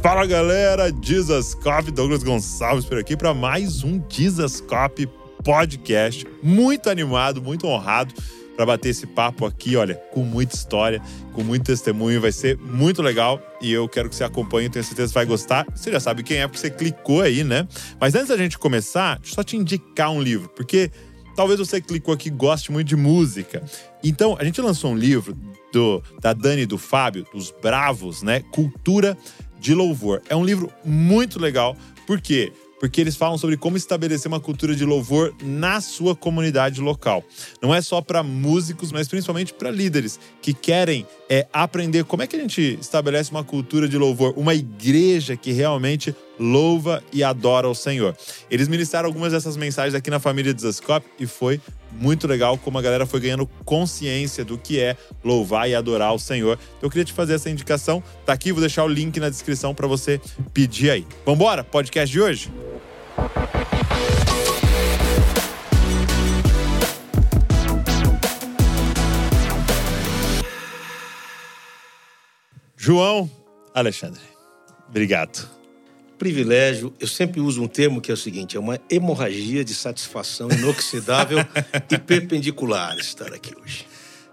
Fala galera, Dizascope, Douglas Gonçalves por aqui para mais um Dizascope podcast. Muito animado, muito honrado para bater esse papo aqui, olha, com muita história, com muito testemunho, vai ser muito legal e eu quero que você acompanhe, tenho certeza que vai gostar. Você já sabe quem é porque você clicou aí, né? Mas antes da gente começar, deixa eu só te indicar um livro, porque talvez você clicou aqui goste muito de música. Então, a gente lançou um livro do, da Dani e do Fábio, dos Bravos, né? Cultura de louvor. É um livro muito legal, por quê? Porque eles falam sobre como estabelecer uma cultura de louvor na sua comunidade local. Não é só para músicos, mas principalmente para líderes que querem é, aprender como é que a gente estabelece uma cultura de louvor, uma igreja que realmente louva e adora o Senhor. Eles ministraram algumas dessas mensagens aqui na família de Zascope e foi muito legal como a galera foi ganhando consciência do que é louvar e adorar o Senhor. Então eu queria te fazer essa indicação. Tá aqui, vou deixar o link na descrição para você pedir aí. Vambora? Podcast de hoje? João Alexandre, obrigado privilégio, eu sempre uso um termo que é o seguinte: é uma hemorragia de satisfação inoxidável e perpendicular estar aqui hoje.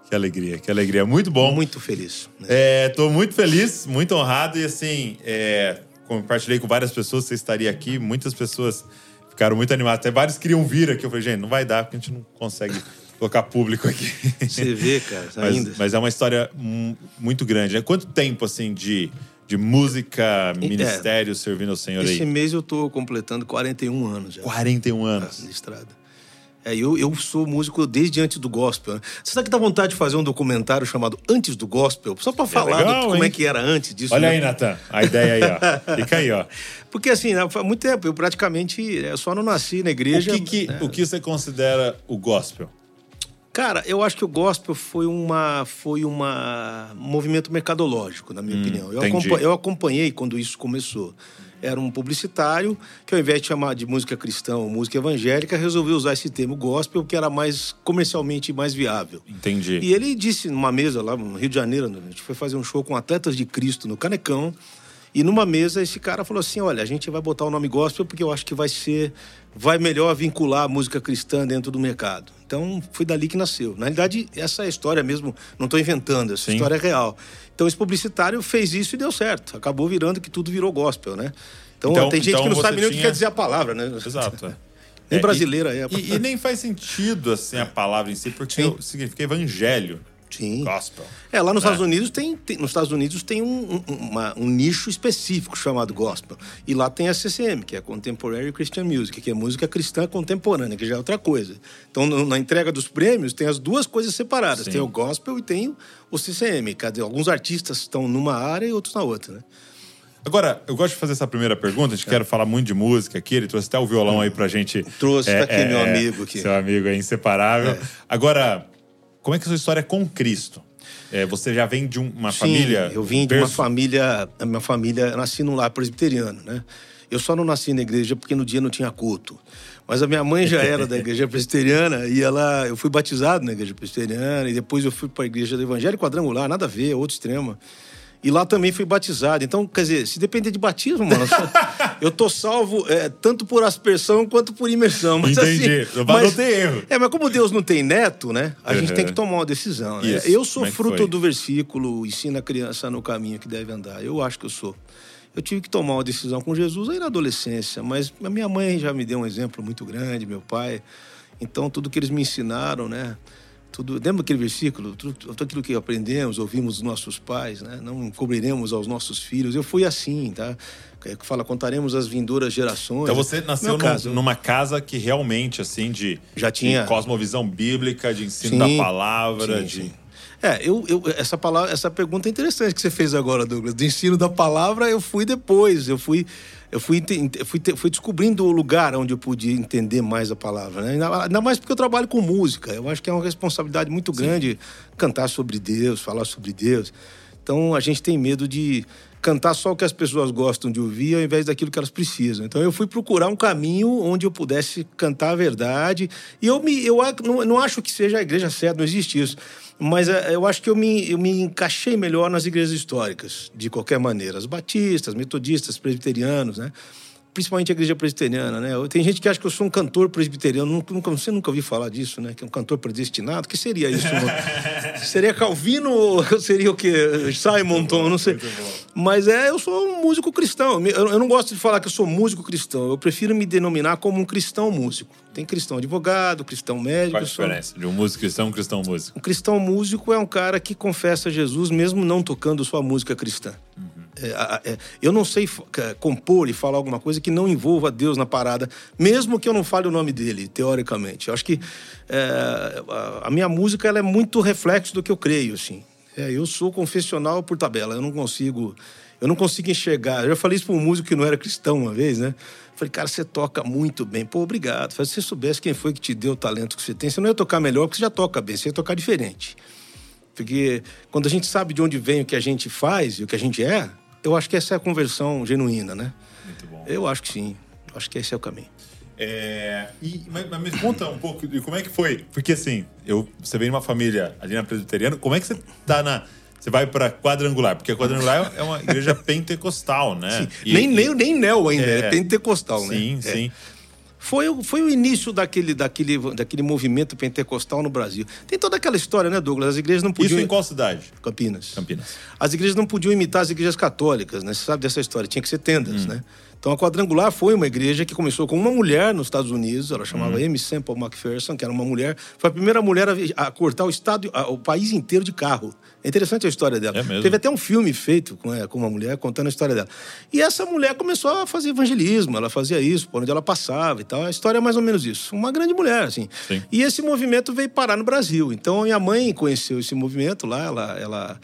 Que alegria, que alegria. Muito bom. Muito feliz. Estou né? é, muito feliz, muito honrado e assim, é, compartilhei com várias pessoas, você estaria aqui, muitas pessoas ficaram muito animadas, até vários queriam vir aqui. Eu falei, gente, não vai dar porque a gente não consegue colocar público aqui. Você vê, cara, ainda. Mas, mas é uma história muito grande. Né? Quanto tempo, assim, de de música, ministério, é, servindo ao Senhor esse aí? Esse mês eu estou completando 41 anos já. 41 anos? Na estrada. É, eu, eu sou músico desde antes do gospel. Né? Você sabe que dá vontade de fazer um documentário chamado Antes do Gospel? Só para é falar legal, do, como é que era antes disso. Olha né? aí, Natan, a ideia aí, ó. Fica aí, ó. Porque assim, há muito tempo, eu praticamente eu só não nasci na igreja. O que, que né? o que você considera o gospel? Cara, eu acho que o gospel foi uma foi uma um movimento mercadológico, na minha hum, opinião. Eu, acompanhei, eu acompanhei quando isso começou. Era um publicitário que, ao invés de chamar de música cristã ou música evangélica, resolveu usar esse termo gospel, que era mais comercialmente mais viável. Entendi. E ele disse numa mesa lá no Rio de Janeiro, a gente foi fazer um show com atletas de Cristo no Canecão. E numa mesa esse cara falou assim: olha, a gente vai botar o nome gospel porque eu acho que vai ser. Vai melhor vincular a música cristã dentro do mercado. Então foi dali que nasceu. Na realidade, essa é a história mesmo, não estou inventando, essa Sim. história é real. Então esse publicitário fez isso e deu certo. Acabou virando que tudo virou gospel, né? Então, então tem gente então que não sabe nem tinha... o que quer dizer a palavra, né? Exato. É. Nem é, brasileira e, é. E, e, nem faz sentido assim a palavra em si, porque significa evangelho. Sim. Gospel. É, lá nos né? Estados Unidos tem, tem, nos Estados Unidos tem um, um, uma, um, nicho específico chamado gospel. E lá tem a CCM, que é Contemporary Christian Music, que é música cristã contemporânea, que já é outra coisa. Então, no, na entrega dos prêmios, tem as duas coisas separadas. Sim. Tem o gospel e tem o, CCM. Cadê? Alguns artistas estão numa área e outros na outra, né? Agora, eu gosto de fazer essa primeira pergunta. A gente é. quer falar muito de música aqui. Ele trouxe até o violão aí pra gente. Trouxe, é, tá aqui, é, meu amigo. Aqui. Seu amigo é inseparável. É. Agora, como é que é a sua história é com Cristo? É, você já vem de uma Sim, família. Eu vim de uma família. A minha família, eu nasci num lar presbiteriano, né? Eu só não nasci na igreja porque no dia não tinha culto. Mas a minha mãe já era da igreja presbiteriana e ela, eu fui batizado na igreja presbiteriana e depois eu fui para a igreja do Evangelho Quadrangular, nada a ver, outro extremo. E lá também fui batizado. Então, quer dizer, se depender de batismo, mano, eu tô salvo é, tanto por aspersão quanto por imersão. Mas, Entendi. Assim, mas, não tem erro. É, mas como Deus não tem neto, né? A uhum. gente tem que tomar uma decisão. Né? Eu sou é fruto do versículo, ensina a criança no caminho que deve andar. Eu acho que eu sou. Eu tive que tomar uma decisão com Jesus aí na adolescência, mas a minha mãe já me deu um exemplo muito grande, meu pai. Então, tudo que eles me ensinaram, né? Tudo, lembra aquele versículo? Tudo, tudo aquilo que aprendemos, ouvimos dos nossos pais, né? não cobriremos aos nossos filhos. Eu fui assim, tá? É que fala, contaremos as vindouras gerações. Então você nasceu num, numa casa que realmente, assim, de, Já tinha... de cosmovisão bíblica, de ensino sim, da palavra, sim, de... Sim. É, eu, eu, essa, palavra, essa pergunta é interessante que você fez agora, Douglas. Do ensino da palavra, eu fui depois. Eu fui eu fui, fui, fui descobrindo o lugar onde eu podia entender mais a palavra. Né? Ainda mais porque eu trabalho com música. Eu acho que é uma responsabilidade muito grande Sim. cantar sobre Deus, falar sobre Deus. Então a gente tem medo de cantar só o que as pessoas gostam de ouvir ao invés daquilo que elas precisam. Então eu fui procurar um caminho onde eu pudesse cantar a verdade. E eu, me, eu não, não acho que seja a igreja certa, não existe isso. Mas é, eu acho que eu me, eu me encaixei melhor nas igrejas históricas, de qualquer maneira. As batistas, metodistas, presbiterianos, né? Principalmente a igreja presbiteriana, né? Tem gente que acha que eu sou um cantor presbiteriano, nunca, você nunca ouviu falar disso, né? Que é um cantor predestinado, que seria isso? seria Calvino ou seria o quê? Simonton, não sei. Mas é, eu sou um músico cristão. Eu não gosto de falar que eu sou músico cristão, eu prefiro me denominar como um cristão músico. Tem cristão advogado, cristão médico. Qual a diferença sou... de um músico cristão e um cristão músico? Um cristão músico é um cara que confessa Jesus mesmo não tocando sua música cristã. Uhum. É, é, eu não sei compor e falar alguma coisa que não envolva Deus na parada, mesmo que eu não fale o nome dele, teoricamente. Eu acho que é, a minha música ela é muito reflexo do que eu creio, assim. É, eu sou confessional por tabela, eu não consigo, eu não consigo enxergar. Eu já falei isso para um músico que não era cristão uma vez, né? Falei, cara, você toca muito bem. Pô, obrigado. Se você soubesse quem foi que te deu o talento que você tem, você não ia tocar melhor, porque você já toca bem, você ia tocar diferente. Porque quando a gente sabe de onde vem o que a gente faz e o que a gente é, eu acho que essa é a conversão genuína, né? Muito bom. Eu acho que sim. Eu acho que esse é o caminho. É, e, mas, mas, me conta um pouco de como é que foi. Porque assim, eu, você vem de uma família ali na Presbiteriana, como é que você tá na. Você vai para quadrangular, porque a quadrangular é uma igreja pentecostal, né? Sim, e, nem, e, nem, nem neo ainda, é, é pentecostal, sim, né? Sim, sim. Foi, foi o início daquele, daquele, daquele movimento pentecostal no Brasil. Tem toda aquela história, né, Douglas? As igrejas não podiam. Isso em qual cidade? Campinas. Campinas. As igrejas não podiam imitar as igrejas católicas, né? Você sabe dessa história? Tinha que ser tendas, hum. né? Então a Quadrangular foi uma igreja que começou com uma mulher nos Estados Unidos, ela chamava uhum. Amy Semple McPherson, que era uma mulher, foi a primeira mulher a, cortar o estado, a, o país inteiro de carro. É interessante a história dela. É Teve até um filme feito com, é, com uma mulher contando a história dela. E essa mulher começou a fazer evangelismo, ela fazia isso, por onde ela passava e tal. A história é mais ou menos isso. Uma grande mulher, assim. Sim. E esse movimento veio parar no Brasil. Então a minha mãe conheceu esse movimento lá, ela, ela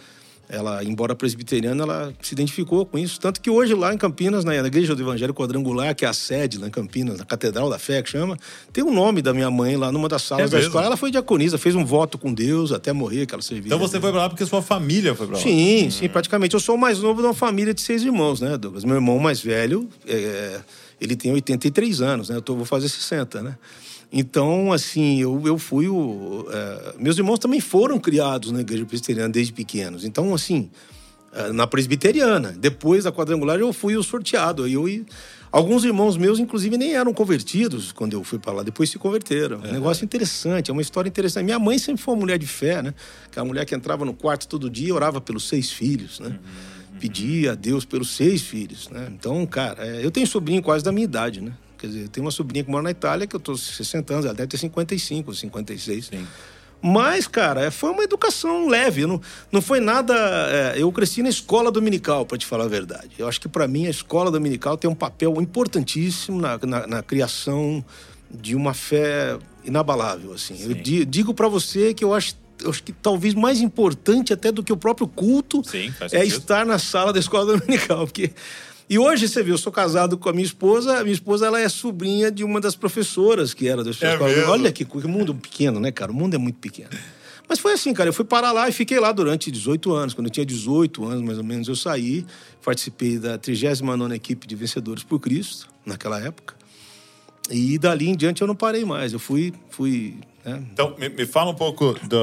ela, embora presbiteriana, ela se identificou com isso. Tanto que hoje lá em Campinas, na Igreja do Evangelho Quadrangular, que é a sede lá em Campinas, na Catedral da Fé, que chama, tem o nome da minha mãe lá numa das salas é da escola. Ela foi diaconisa, fez um voto com Deus até morrer, que ela servia. Então você foi pra lá porque sua família foi pra lá? Sim, sim, praticamente. Eu sou o mais novo de uma família de seis irmãos, né, Douglas? Meu irmão mais velho, é, ele tem 83 anos, né? Eu tô, vou fazer 60, né? Então, assim, eu, eu fui o. É, meus irmãos também foram criados na igreja presbiteriana desde pequenos. Então, assim, é, na presbiteriana. Depois da quadrangular, eu fui o sorteado. Eu, e alguns irmãos meus, inclusive, nem eram convertidos quando eu fui para lá. Depois se converteram. É um negócio interessante, é uma história interessante. Minha mãe sempre foi uma mulher de fé, né? Aquela mulher que entrava no quarto todo dia e orava pelos seis filhos, né? Uhum, Pedia a Deus pelos seis filhos, né? Então, cara, é, eu tenho sobrinho quase da minha idade, né? Quer dizer, tem uma sobrinha que mora na Itália, que eu tô 60 anos, ela deve ter 55, 56. Sim. Mas, cara, é, foi uma educação leve. Não, não foi nada. É, eu cresci na escola dominical, para te falar a verdade. Eu acho que, para mim, a escola dominical tem um papel importantíssimo na, na, na criação de uma fé inabalável. Assim. Sim. Eu digo para você que eu acho eu acho que talvez mais importante até do que o próprio culto Sim, é estar na sala da escola dominical, porque e hoje, você viu, eu sou casado com a minha esposa, a minha esposa ela é sobrinha de uma das professoras que era da é escola. Olha que, que mundo pequeno, né, cara? O mundo é muito pequeno. Mas foi assim, cara. Eu fui parar lá e fiquei lá durante 18 anos. Quando eu tinha 18 anos, mais ou menos, eu saí. Participei da 39 equipe de Vencedores por Cristo, naquela época. E dali em diante eu não parei mais. Eu fui, fui é. Então, me, me, fala um pouco do.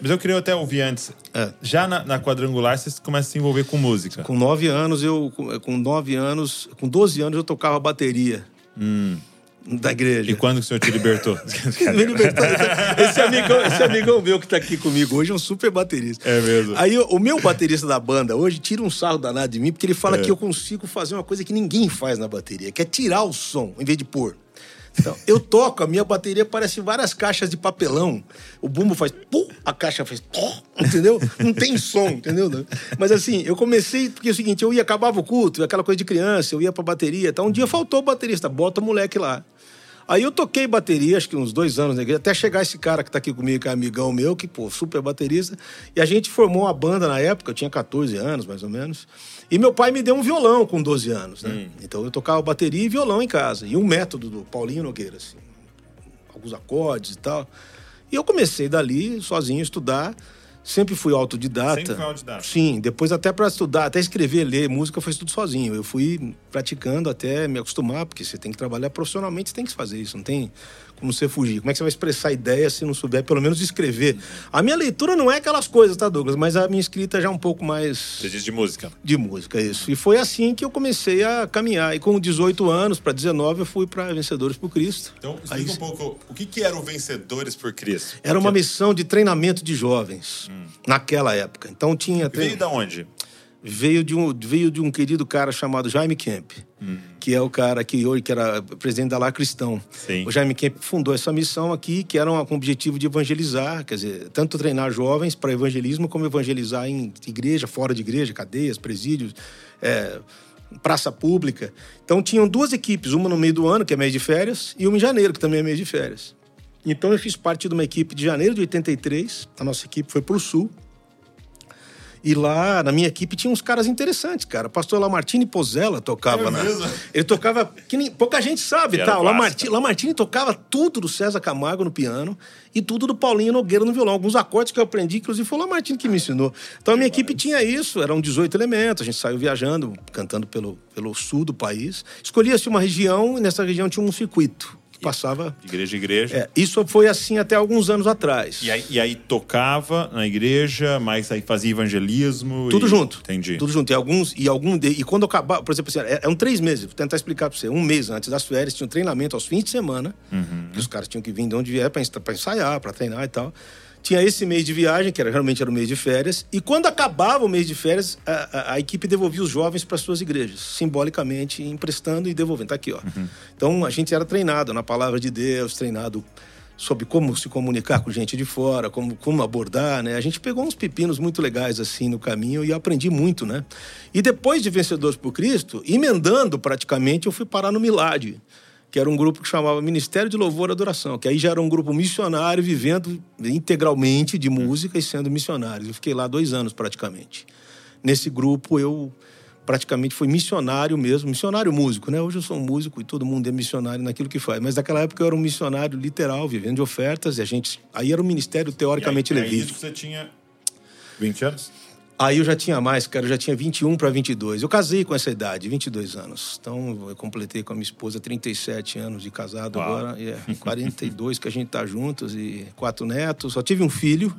Mas eu queria até ouvir antes. É. Já na, na, quadrangular, você começa a se envolver com música. Com nove anos, eu. Com nove anos. Com doze anos, eu tocava bateria. Hum. Da igreja. E quando que o senhor te libertou? Me libertou. Esse amigão, esse amigão meu que tá aqui comigo hoje é um super baterista. É mesmo. Aí o meu baterista da banda hoje tira um sarro danado de mim, porque ele fala é. que eu consigo fazer uma coisa que ninguém faz na bateria, que é tirar o som em vez de pôr. Então, eu toco, a minha bateria parece várias caixas de papelão. O bumbo faz pum, a caixa faz pum, entendeu? Não tem som, entendeu? Mas assim, eu comecei porque é o seguinte, eu ia acabava o culto, aquela coisa de criança, eu ia pra bateria, tá? Um dia faltou o baterista, bota o moleque lá. Aí eu toquei bateria, acho que uns dois anos na igreja, até chegar esse cara que tá aqui comigo, que é amigão meu, que, pô, super baterista. E a gente formou uma banda na época, eu tinha 14 anos, mais ou menos. E meu pai me deu um violão com 12 anos, né? Hum. Então eu tocava bateria e violão em casa. E um método do Paulinho Nogueira, assim. Alguns acordes e tal. E eu comecei dali, sozinho, a estudar. Sempre fui autodidata. Sempre foi autodidata. Sim, depois até para estudar, até escrever, ler música, foi tudo sozinho. Eu fui praticando até me acostumar, porque você tem que trabalhar profissionalmente, você tem que fazer isso, não tem como você fugir. Como é que você vai expressar ideia se não souber pelo menos escrever? A minha leitura não é aquelas coisas, tá, Douglas? Mas a minha escrita já é um pouco mais. Você diz de música? De música, isso. E foi assim que eu comecei a caminhar. E com 18 anos para 19, eu fui para Vencedores por Cristo. Então, explica Aí, um pouco o que, que era o Vencedores por Cristo. Era uma missão de treinamento de jovens hum. naquela época. Então tinha. Veio da onde? veio de um, veio de um querido cara chamado Jaime Kemp, hum. que é o cara que hoje que era presidente da La Cristão. Sim. O Jaime Kemp fundou essa missão aqui, que era com o objetivo de evangelizar, quer dizer, tanto treinar jovens para evangelismo, como evangelizar em igreja, fora de igreja, cadeias, presídios, é, praça pública. Então tinham duas equipes, uma no meio do ano, que é mês de férias, e uma em janeiro, que também é mês de férias. Então eu fiz parte de uma equipe de janeiro de 83, a nossa equipe foi para o sul, e lá, na minha equipe, tinha uns caras interessantes, cara. O pastor Lamartine Pozella tocava é na. Ele tocava. Que nem... Pouca gente sabe, tá? O Lamartine, Lamartine tocava tudo do César Camargo no piano e tudo do Paulinho Nogueira no violão. Alguns acordes que eu aprendi, inclusive foi o Lamartine que me ensinou. Então a minha equipe tinha isso, eram 18 elementos. A gente saiu viajando, cantando pelo, pelo sul do país. Escolhia-se uma região e nessa região tinha um circuito passava. igreja em igreja. É, isso foi assim até alguns anos atrás. E aí, e aí, tocava na igreja, mas aí fazia evangelismo. Tudo e... junto. Entendi. Tudo junto. E alguns. E, algum de... e quando acabava, por exemplo, assim, é, é um três meses, vou tentar explicar para você. Um mês antes das férias, tinha um treinamento aos fins de semana. Uhum. os caras tinham que vir de onde vier para ensaiar, para treinar e tal tinha esse mês de viagem, que era, realmente era o mês de férias, e quando acabava o mês de férias, a, a, a equipe devolvia os jovens para suas igrejas, simbolicamente emprestando e devolvendo. Tá aqui, ó. Uhum. Então a gente era treinado na palavra de Deus, treinado sobre como se comunicar com gente de fora, como, como abordar, né? A gente pegou uns pepinos muito legais assim no caminho e aprendi muito, né? E depois de Vencedores por Cristo, emendando praticamente, eu fui parar no Milad que era um grupo que chamava Ministério de Louvor e Adoração, que aí já era um grupo missionário vivendo integralmente de música e sendo missionários. Eu fiquei lá dois anos praticamente. Nesse grupo eu praticamente fui missionário mesmo, missionário músico, né? Hoje eu sou um músico e todo mundo é missionário naquilo que faz. Mas naquela época eu era um missionário literal, vivendo de ofertas e a gente aí era um ministério teoricamente e aí, levítico. Você tinha 20 anos? Aí eu já tinha mais, cara, eu já tinha 21 para 22. Eu casei com essa idade, 22 anos. Então eu completei com a minha esposa 37 anos de casado Uau. agora, e é 42 que a gente tá juntos e quatro netos. Só tive um filho.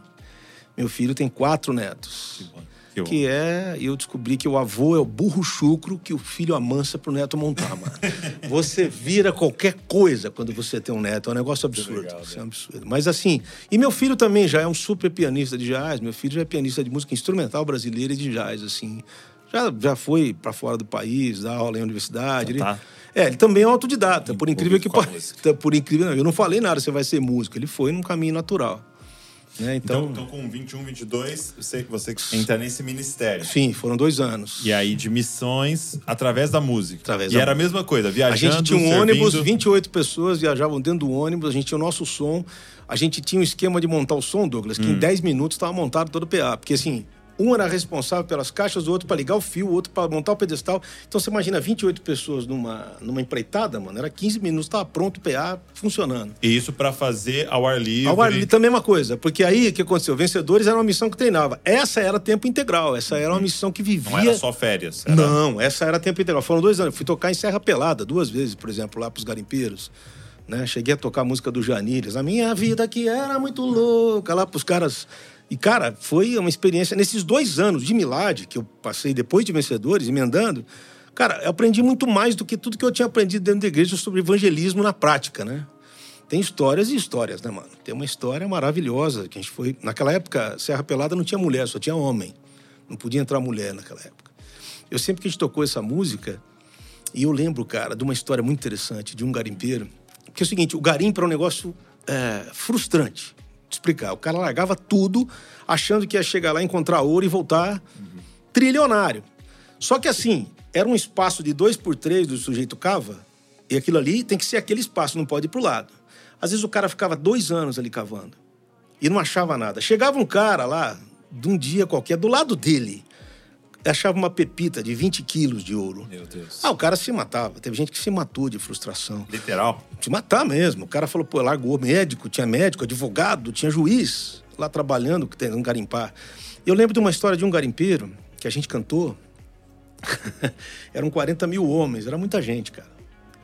Meu filho tem quatro netos. Que bom. Que, que é, eu descobri que o avô é o burro chucro que o filho amansa pro neto montar, mano. você vira qualquer coisa quando você tem um neto, é um negócio absurdo. Legal, é um absurdo. Mas assim, e meu filho também já é um super pianista de jazz, meu filho já é pianista de música instrumental brasileira e de jazz, assim. Já, já foi para fora do país, dá aula em universidade. Então, tá. ele, é, ele também é autodidata, por incrível que pareça. Por incrível, não, eu não falei nada, você vai ser músico. Ele foi num caminho natural. Né? Então, então, então, com 21, 22, eu sei que você entra nesse ministério. Sim, foram dois anos. E aí, de missões, através da música. Através e da... era a mesma coisa, viajando, A gente tinha um servindo... ônibus, 28 pessoas viajavam dentro do ônibus, a gente tinha o nosso som. A gente tinha um esquema de montar o som, Douglas, que hum. em 10 minutos estava montado todo o PA. Porque assim, um era responsável pelas caixas, o outro para ligar o fio, o outro para montar o pedestal. Então você imagina 28 pessoas numa, numa empreitada, mano. Era 15 minutos, estava pronto o PA funcionando. E isso para fazer ao ar livre. Ao ar livre também é uma coisa, porque aí o que aconteceu? Vencedores era uma missão que treinava. Essa era tempo integral, essa era uma uhum. missão que vivia. Não era só férias. Era... Não, essa era tempo integral. Foram dois anos. Eu fui tocar em Serra Pelada duas vezes, por exemplo, lá para os garimpeiros. Né? Cheguei a tocar a música do Janires. A minha vida que era muito louca, lá para os caras e, cara, foi uma experiência. Nesses dois anos de Milad, que eu passei depois de Vencedores, emendando, cara, eu aprendi muito mais do que tudo que eu tinha aprendido dentro da igreja sobre evangelismo na prática, né? Tem histórias e histórias, né, mano? Tem uma história maravilhosa que a gente foi. Naquela época, Serra Pelada não tinha mulher, só tinha homem. Não podia entrar mulher naquela época. Eu sempre que a gente tocou essa música, e eu lembro, cara, de uma história muito interessante de um garimpeiro. Que é o seguinte: o garimpo era um negócio é, frustrante explicar. O cara largava tudo, achando que ia chegar lá, encontrar ouro e voltar uhum. trilionário. Só que assim, era um espaço de dois por três do sujeito cava, e aquilo ali tem que ser aquele espaço, não pode ir pro lado. Às vezes o cara ficava dois anos ali cavando e não achava nada. Chegava um cara lá, de um dia qualquer, do lado dele, achava uma pepita de 20 quilos de ouro. Meu Deus. Ah, o cara se matava. Teve gente que se matou de frustração. Literal? Se matar mesmo. O cara falou, pô, largou médico, tinha médico, advogado, tinha juiz. lá trabalhando, que tem um garimpar. Eu lembro de uma história de um garimpeiro que a gente cantou. Eram 40 mil homens, era muita gente, cara.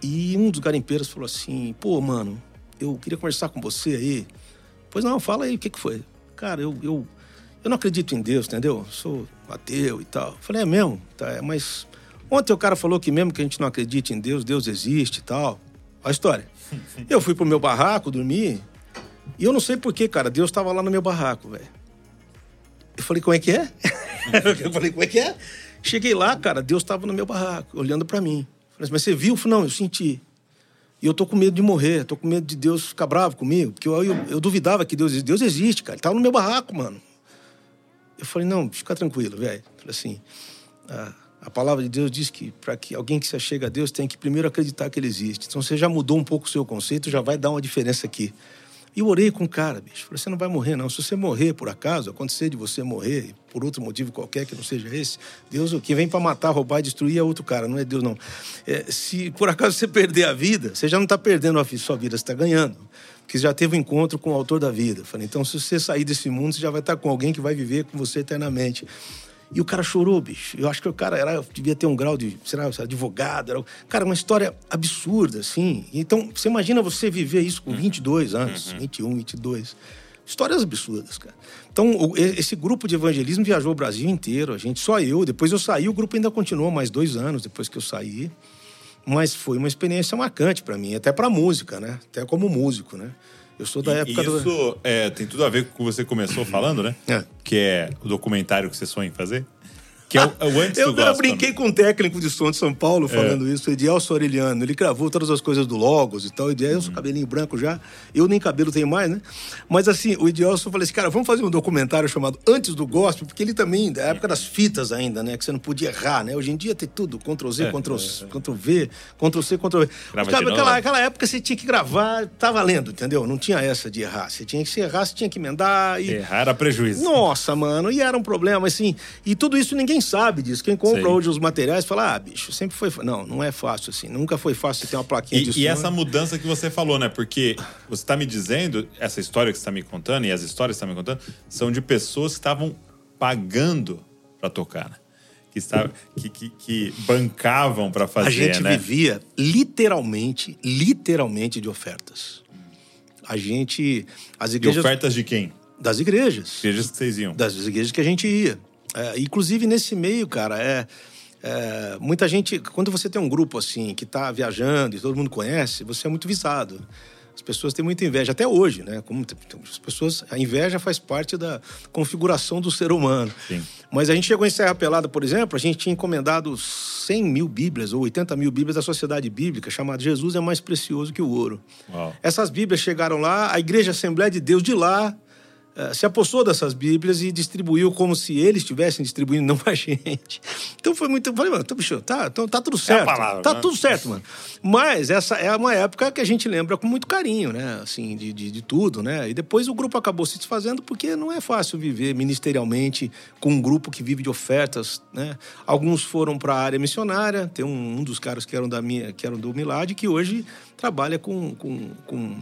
E um dos garimpeiros falou assim: pô, mano, eu queria conversar com você aí. Pois não, fala aí, o que, que foi? Cara, eu, eu, eu não acredito em Deus, entendeu? Sou ateu e tal. falei, é mesmo? Tá, é, mas ontem o cara falou que mesmo que a gente não acredite em Deus, Deus existe e tal. Olha a história. Eu fui pro meu barraco dormir e eu não sei porquê, cara, Deus estava lá no meu barraco, velho. Eu falei, como é que é? eu falei, como é que é? Cheguei lá, cara, Deus estava no meu barraco, olhando para mim. Falei, mas você viu? Eu falei, não, eu senti. E eu tô com medo de morrer, tô com medo de Deus ficar bravo comigo, porque eu, eu, eu duvidava que Deus existe. Deus existe, cara, ele tava no meu barraco, mano. Eu falei, não, fica tranquilo, velho. Falei assim, a, a, palavra de Deus diz que para que alguém que se achega a Deus tem que primeiro acreditar que ele existe. Então você já mudou um pouco o seu conceito, já vai dar uma diferença aqui. E eu orei com o cara, bicho. Falei, você não vai morrer, não. Se você morrer por acaso, acontecer de você morrer, por outro motivo qualquer que não seja esse, Deus, o que vem para matar, roubar e destruir é outro cara, não é Deus, não. É, se por acaso você perder a vida, você já não está perdendo a sua vida, você está ganhando. Porque já teve um encontro com o autor da vida. Falei, então se você sair desse mundo, você já vai estar com alguém que vai viver com você eternamente. E o cara chorou, bicho. Eu acho que o cara era, devia ter um grau de, sei lá, advogado. Era, cara, uma história absurda, assim. Então, você imagina você viver isso com 22 uhum. anos, uhum. 21, 22. Histórias absurdas, cara. Então, esse grupo de evangelismo viajou o Brasil inteiro. A gente, só eu. Depois eu saí, o grupo ainda continuou mais dois anos depois que eu saí. Mas foi uma experiência marcante para mim, até para música, né? Até como músico, né? Eu sou da e, época isso do... Isso é, tem tudo a ver com o que você começou falando, né? É. Que é o documentário que você sonha em fazer. Que é o, é o antes eu, do eu brinquei com um técnico de som de São Paulo falando é. isso, o Edielso Aureliano. Ele gravou todas as coisas do Logos e tal. Edielso, uhum. cabelinho branco já. Eu nem cabelo tenho mais, né? Mas assim, o Edielso falou assim, cara, vamos fazer um documentário chamado Antes do Gospel, porque ele também, da época das fitas ainda, né? Que você não podia errar, né? Hoje em dia tem tudo, Ctrl Z, é, Ctrl, é, é. Ctrl V, Ctrl C, Ctrl V. Aquela, aquela época você tinha que gravar, tá valendo, entendeu? Não tinha essa de errar. Você tinha que se errar, você tinha que emendar. E... Errar era prejuízo. Nossa, mano, e era um problema, assim. E tudo isso ninguém sabe disso. Quem compra hoje os materiais fala, ah, bicho, sempre foi. Não, não é fácil assim. Nunca foi fácil ter uma plaquinha e, de som. E essa mudança que você falou, né? Porque você está me dizendo, essa história que você está me contando e as histórias que você está me contando, são de pessoas que estavam pagando para tocar, né? Que, estava, que, que, que bancavam para fazer, A gente né? vivia literalmente, literalmente de ofertas. A gente. As igrejas. De ofertas de quem? Das igrejas. Igrejas que vocês iam. Das igrejas que a gente ia. É, inclusive nesse meio, cara, é, é, muita gente. Quando você tem um grupo assim que está viajando e todo mundo conhece, você é muito visado. As pessoas têm muita inveja, até hoje, né? Como as pessoas, a inveja faz parte da configuração do ser humano. Sim. Mas a gente chegou em Serra Pelada, por exemplo, a gente tinha encomendado 100 mil Bíblias ou 80 mil Bíblias da Sociedade Bíblica, chamada Jesus é mais precioso que o ouro. Uau. Essas Bíblias chegaram lá, a Igreja Assembleia de Deus de lá se apossou dessas Bíblias e distribuiu como se eles estivessem distribuindo, não a gente. Então foi muito. Falei, mano, bicho, tá, então, tá tudo certo. É palavra, tá né? tudo certo, mano. Mas essa é uma época que a gente lembra com muito carinho, né? Assim, de, de, de, tudo, né? E depois o grupo acabou se desfazendo porque não é fácil viver ministerialmente com um grupo que vive de ofertas, né? Alguns foram para a área missionária, tem um, um, dos caras que eram, da minha, que eram do Milad que hoje trabalha com, com, com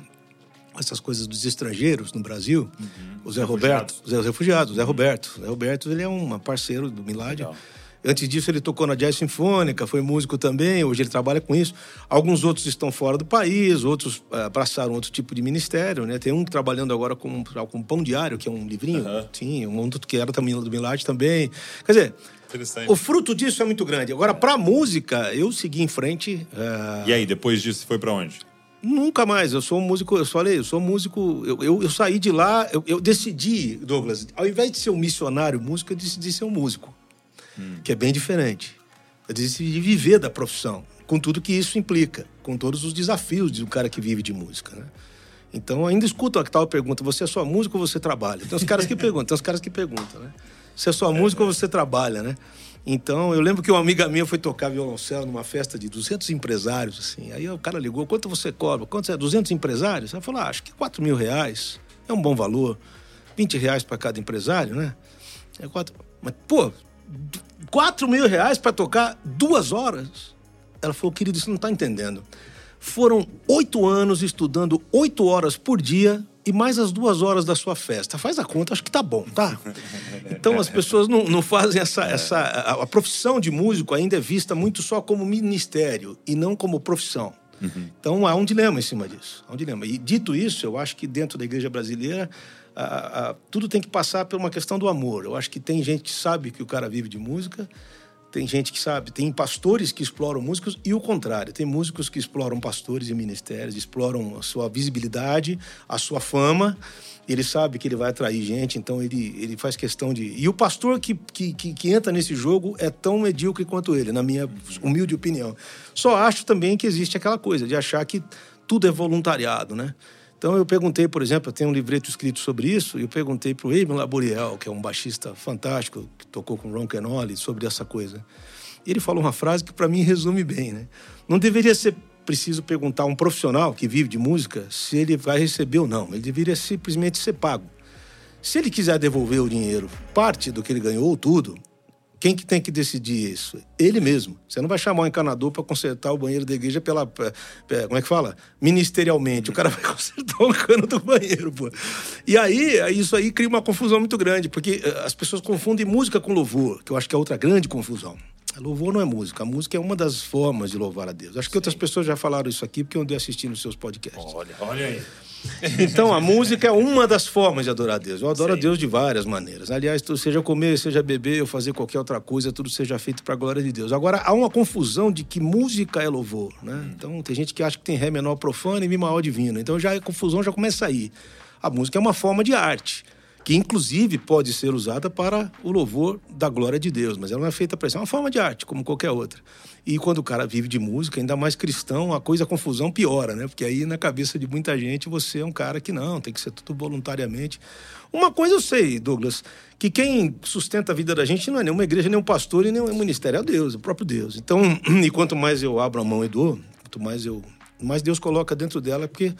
essas coisas dos estrangeiros no Brasil, uhum. o Zé Roberto, Zé, os refugiados, o Zé uhum. Roberto. O Zé Roberto, ele é um parceiro do Milad. Antes disso, ele tocou na Jazz Sinfônica, foi músico também, hoje ele trabalha com isso. Alguns outros estão fora do país, outros uh, abraçaram outro tipo de ministério, né? Tem um trabalhando agora com, com Pão Diário, que é um livrinho, uhum. sim, um outro que era também do Milad também. Quer dizer, o fruto disso é muito grande. Agora, para música, eu segui em frente. Uh... E aí, depois disso, foi para onde? Nunca mais. Eu sou um músico, eu falei, eu sou músico. Eu, eu, eu saí de lá, eu, eu, decidi, Douglas, ao invés de ser um missionário músico, eu decidi ser um músico. Hum. Que é bem diferente. Eu decidi viver da profissão, com tudo que isso implica, com todos os desafios de um cara que vive de música, né? Então, ainda escuto a tal pergunta: você é só músico ou você trabalha? Tem os caras que perguntam, tem os caras que perguntam, né? Você é só músico ou você trabalha, né? Então, eu lembro que uma amiga minha foi tocar violoncelo numa festa de 200 empresários, assim. Aí o cara ligou, quanto você cobra? Quanto é? 200 empresários? Ela falou, ah, acho que 4 mil reais é um bom valor. 20 reais para cada empresário, né? É quatro... Mas, pô, 4 mil reais para tocar duas horas? Ela falou, querido, você não está entendendo. Foram oito anos estudando oito horas por dia e mais as duas horas da sua festa. Faz a conta, acho que tá bom, tá? Então as pessoas não, não fazem essa. É. essa a, a, profissão de músico ainda é vista muito só como ministério e não como profissão. Uhum. Então há um dilema em cima disso. Há um dilema. E dito isso, eu acho que dentro da igreja brasileira. A, a, tudo tem que passar por uma questão do amor. Eu acho que tem gente que sabe que o cara vive de música, tem gente que sabe, tem pastores que exploram músicos e o contrário. Tem músicos que exploram pastores e ministérios, exploram a sua visibilidade, a sua fama. Ele sabe que ele vai atrair gente, então ele, ele faz questão de. E o pastor que, que, que, que entra nesse jogo é tão medíocre quanto ele, na minha humilde opinião. Só acho também que existe aquela coisa de achar que tudo é voluntariado, né? Então eu perguntei, por exemplo, eu tenho um livreto escrito sobre isso, e eu perguntei para o Eamon Laboriel, que é um baixista fantástico, que tocou com Ron Kenoli, sobre essa coisa. E ele falou uma frase que para mim resume bem, né? Não deveria ser preciso perguntar a um profissional que vive de música se ele vai receber ou não. Ele deveria simplesmente ser pago. Se ele quiser devolver o dinheiro, parte do que ele ganhou ou tudo, quem que tem que decidir isso? Ele mesmo. Você não vai chamar um encanador para consertar o banheiro da igreja pela. Como é que fala? Ministerialmente. O cara vai consertar o cano do banheiro, pô. E aí, isso aí cria uma confusão muito grande, porque eh, as pessoas confundem música com louvor, que eu acho que é outra grande confusão. Louvor não é música. A música é uma das formas de louvar a Deus. Acho que Sim. outras pessoas já falaram isso aqui, porque eu andei assistindo os seus podcasts. Olha, olha aí. Então, a música é uma das formas de adorar a Deus. Eu adoro Sim. a Deus de várias maneiras. Aliás, seja comer, seja beber, ou fazer qualquer outra coisa, tudo seja feito para a glória de Deus. Agora, há uma confusão de que música é louvor, né? Hum. Então, tem gente que acha que tem ré menor profano e mi maior divino. Então, já a confusão já começa aí. A música é uma forma de arte que inclusive pode ser usada para o louvor da glória de Deus, mas ela não é feita para isso, é uma forma de arte, como qualquer outra. E quando o cara vive de música, ainda mais cristão, a coisa, a confusão piora, né? Porque aí na cabeça de muita gente você é um cara que não, tem que ser tudo voluntariamente. Uma coisa eu sei, Douglas, que quem sustenta a vida da gente não é nenhuma igreja, nem um pastor e nem um ministério, é Deus, é o próprio Deus. Então, e quanto mais eu abro a mão e dou, quanto mais eu mais Deus coloca dentro dela, porque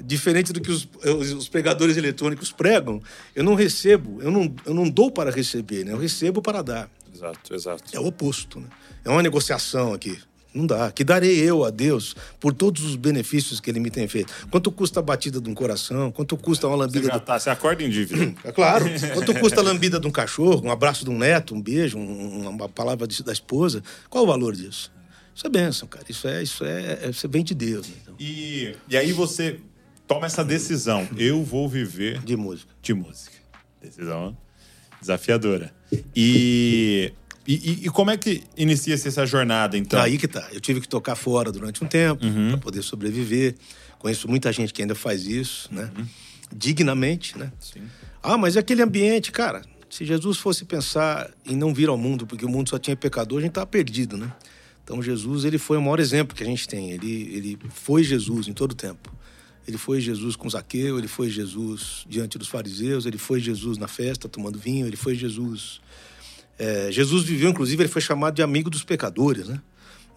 diferente do que os, os, pregadores eletrônicos pregam, eu não recebo, eu não, eu não dou para receber, né? eu recebo para dar. Exato, exato. É o oposto. Né? É uma negociação aqui. Não dá. Que darei eu a Deus por todos os benefícios que ele me tem feito? Quanto custa a batida de um coração? Quanto custa uma lambida. Você, já tá, você acorda em dívida. É claro. Quanto custa a lambida de um cachorro, um abraço de um neto, um beijo, um, uma palavra da esposa? Qual o valor disso? Isso é bênção, cara. Isso é, isso é, é isso vem de Deus. Né? Então. E, e aí você toma essa decisão. Eu vou viver de música. De música. Decisão desafiadora. E, e, e como é que inicia-se essa jornada, então? Aí que tá. Eu tive que tocar fora durante um tempo uhum. para poder sobreviver. Conheço muita gente que ainda faz isso, né? Uhum. Dignamente, né? Sim. Ah, mas é aquele ambiente, cara. Se Jesus fosse pensar em não vir ao mundo, porque o mundo só tinha pecador, a gente tava perdido, né? Então Jesus, ele foi o maior exemplo que a gente tem. Ele, ele foi Jesus em todo o tempo. Ele foi Jesus com Zaqueu, ele foi Jesus diante dos fariseus, ele foi Jesus na festa tomando vinho, ele foi Jesus. É, Jesus viveu, inclusive, ele foi chamado de amigo dos pecadores, né?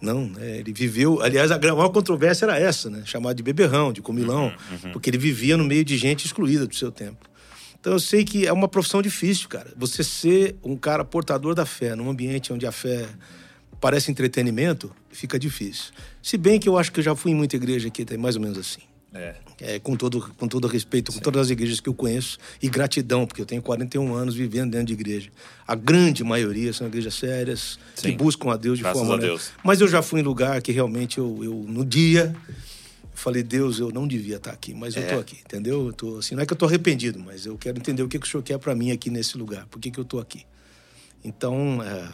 Não, né? ele viveu. Aliás, a maior controvérsia era essa, né? Chamado de beberrão, de comilão, uhum, uhum. porque ele vivia no meio de gente excluída do seu tempo. Então eu sei que é uma profissão difícil, cara. Você ser um cara portador da fé num ambiente onde a fé parece entretenimento, fica difícil. Se bem que eu acho que eu já fui em muita igreja aqui, tem mais ou menos assim. É. É, com, todo, com todo respeito, Sim. com todas as igrejas que eu conheço, e gratidão, porque eu tenho 41 anos vivendo dentro de igreja. A grande maioria são igrejas sérias, Sim. que buscam a Deus de Graças forma. A Deus. Mas eu já fui em lugar que realmente eu, eu no dia, falei, Deus, eu não devia estar aqui, mas é. eu tô aqui, entendeu? Eu tô, assim, não é que eu tô arrependido, mas eu quero entender o que, que o Senhor quer para mim aqui nesse lugar, por que, que eu tô aqui. Então, é,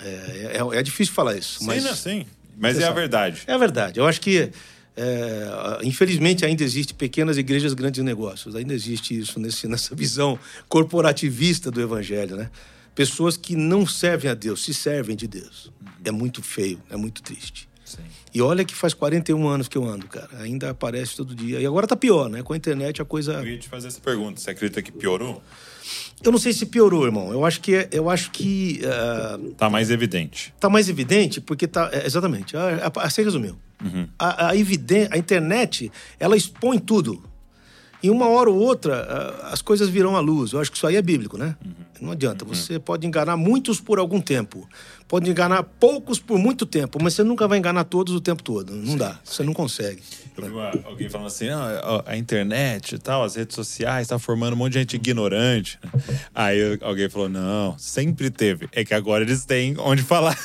é, é, é difícil falar isso. Sim, mas, não, sim. Mas é a verdade. É a verdade. Eu acho que é, infelizmente, ainda existe pequenas igrejas, grandes negócios. Ainda existe isso nesse, nessa visão corporativista do evangelho, né? Pessoas que não servem a Deus, se servem de Deus. Uhum. É muito feio, é muito triste. Sim. E olha que faz 41 anos que eu ando, cara. Ainda aparece todo dia. E agora tá pior, né? Com a internet a coisa. Eu ia te fazer essa pergunta. Você acredita que piorou? Eu não sei se piorou, irmão. Eu acho que eu acho que uh... tá mais evidente. Tá mais evidente porque tá é, exatamente. Você resumiu. Uhum. A, a, a internet ela expõe tudo. E uma hora ou outra, as coisas virão à luz. Eu acho que isso aí é bíblico, né? Uhum. Não adianta. Uhum. Você pode enganar muitos por algum tempo. Pode enganar poucos por muito tempo, mas você nunca vai enganar todos o tempo todo. Não sim, dá. Você não consegue. Eu vi uma, alguém falando assim: ah, a internet e tal, as redes sociais, tá formando um monte de gente ignorante. Aí alguém falou: não, sempre teve. É que agora eles têm onde falar.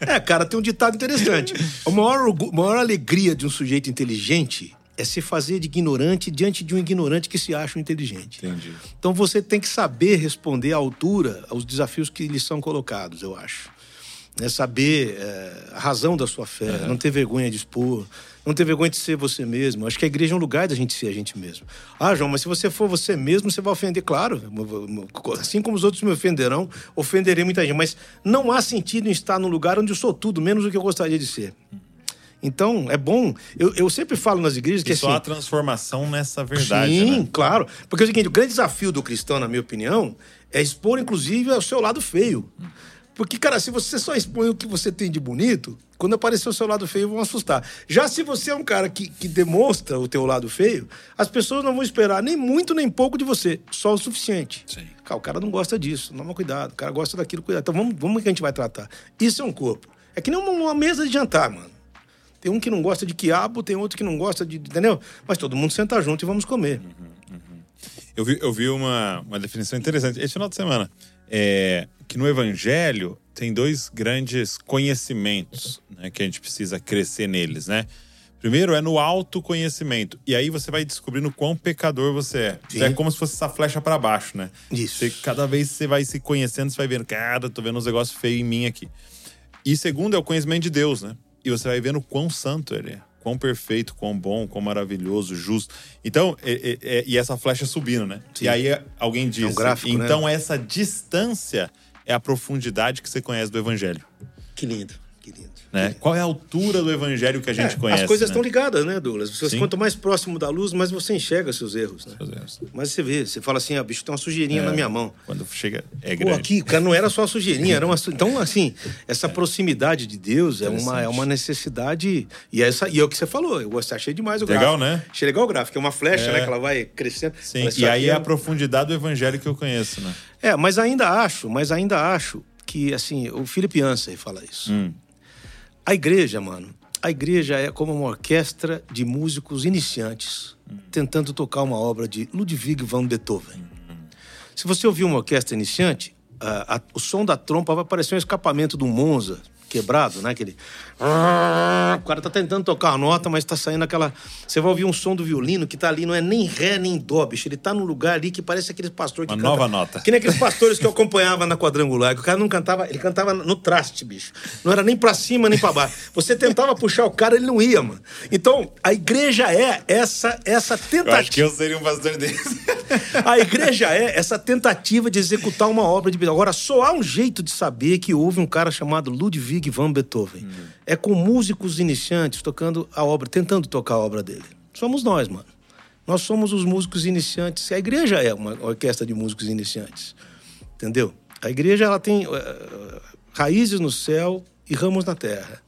é, cara, tem um ditado interessante. A maior, a maior alegria de um sujeito inteligente é se fazer de ignorante diante de um ignorante que se acha um inteligente. Entendi. Então você tem que saber responder à altura aos desafios que lhe são colocados, eu acho. É saber é, a razão da sua fé, uhum. não ter vergonha de expor, não ter vergonha de ser você mesmo. Acho que a igreja é um lugar da gente ser a gente mesmo. Ah, João, mas se você for você mesmo, você vai ofender. Claro, assim como os outros me ofenderão, ofenderei muita gente. Mas não há sentido em estar num lugar onde eu sou tudo, menos do que eu gostaria de ser. Então, é bom. Eu, eu sempre falo nas igrejas que e só assim, a transformação nessa verdade. Sim, né? claro. Porque é o seguinte: o grande desafio do cristão, na minha opinião, é expor, inclusive, o seu lado feio. Porque, cara, se você só expõe o que você tem de bonito, quando aparecer o seu lado feio, vão assustar. Já se você é um cara que, que demonstra o teu lado feio, as pessoas não vão esperar nem muito nem pouco de você, só o suficiente. Sim. Cara, o cara não gosta disso, toma cuidado. O cara gosta daquilo, cuidado. Então vamos, vamos que a gente vai tratar. Isso é um corpo. É que nem uma, uma mesa de jantar, mano. Tem um que não gosta de quiabo, tem outro que não gosta de. Entendeu? Mas todo mundo senta junto e vamos comer. Uhum, uhum. Eu vi, eu vi uma, uma definição interessante esse final de semana. É, que no Evangelho tem dois grandes conhecimentos né, que a gente precisa crescer neles, né? Primeiro é no autoconhecimento. E aí você vai descobrindo quão pecador você é. Sim. É como se fosse essa flecha para baixo, né? Isso. Você, cada vez você vai se conhecendo, você vai vendo, cara, tô vendo uns negócios feios em mim aqui. E segundo é o conhecimento de Deus, né? E você vai vendo quão santo ele é, quão perfeito, quão bom, quão maravilhoso, justo. Então, é, é, é, e essa flecha subindo, né? Sim. E aí alguém diz: é um gráfico, né? então né? essa distância é a profundidade que você conhece do evangelho. Que lindo. Né? Qual é a altura do evangelho que a gente é, conhece? As coisas né? estão ligadas, né, Douglas? Você, quanto mais próximo da luz, mais você enxerga seus erros. Né? Seus erros. Mas você vê, você fala assim, ah, bicho, tem uma sujeirinha é, na minha mão. Quando chega, é grande. Pô, aqui, cara, não era só uma sujeirinha, era uma. Então, assim, essa proximidade de Deus é uma, é uma necessidade. E, essa, e é o que você falou, eu achei demais o legal, gráfico. Legal, né? Achei legal o gráfico, é uma flecha, né, que ela vai crescendo. Sim, e aí é a profundidade do evangelho que eu conheço, né? É, mas ainda acho, mas ainda acho que, assim, o Philip Yancey fala isso. Hum. A igreja, mano, a igreja é como uma orquestra de músicos iniciantes tentando tocar uma obra de Ludwig van Beethoven. Se você ouvir uma orquestra iniciante, a, a, o som da trompa vai parecer um escapamento do Monza, quebrado, né? Aquele. O cara tá tentando tocar a nota, mas tá saindo aquela. Você vai ouvir um som do violino que tá ali, não é nem ré nem dó, bicho. Ele tá num lugar ali que parece aquele pastor que Uma canta... nova nota. Que nem aqueles pastores que eu acompanhava na quadrangular, que o cara não cantava, ele cantava no traste, bicho. Não era nem pra cima nem pra baixo. Você tentava puxar o cara, ele não ia, mano. Então, a igreja é essa, essa tentativa. Eu acho que eu seria um pastor desse. a igreja é essa tentativa de executar uma obra de. Agora, só há um jeito de saber que houve um cara chamado Ludwig van Beethoven. Hum. É com músicos iniciantes tocando a obra, tentando tocar a obra dele. Somos nós, mano. Nós somos os músicos iniciantes. A igreja é uma orquestra de músicos iniciantes. Entendeu? A igreja ela tem uh, raízes no céu e ramos na terra.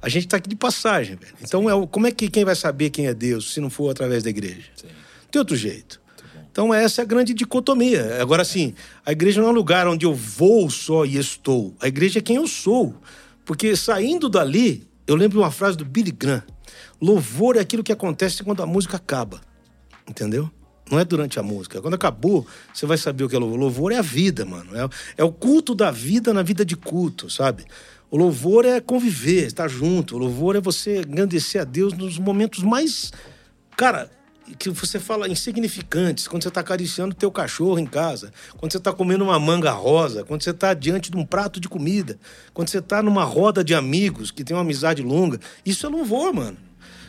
A gente está aqui de passagem, velho. Então, é, como é que quem vai saber quem é Deus se não for através da igreja? Sim. Tem outro jeito. Então, essa é a grande dicotomia. Agora, sim, a igreja não é um lugar onde eu vou só e estou. A igreja é quem eu sou. Porque saindo dali, eu lembro uma frase do Billy Graham: louvor é aquilo que acontece quando a música acaba. Entendeu? Não é durante a música. Quando acabou, você vai saber o que é louvor. Louvor é a vida, mano. É, é o culto da vida na vida de culto, sabe? O louvor é conviver, estar junto. O louvor é você engrandecer a Deus nos momentos mais. Cara, que você fala insignificantes, quando você está acariciando teu cachorro em casa, quando você está comendo uma manga rosa, quando você está diante de um prato de comida, quando você está numa roda de amigos que tem uma amizade longa, isso não vou, mano.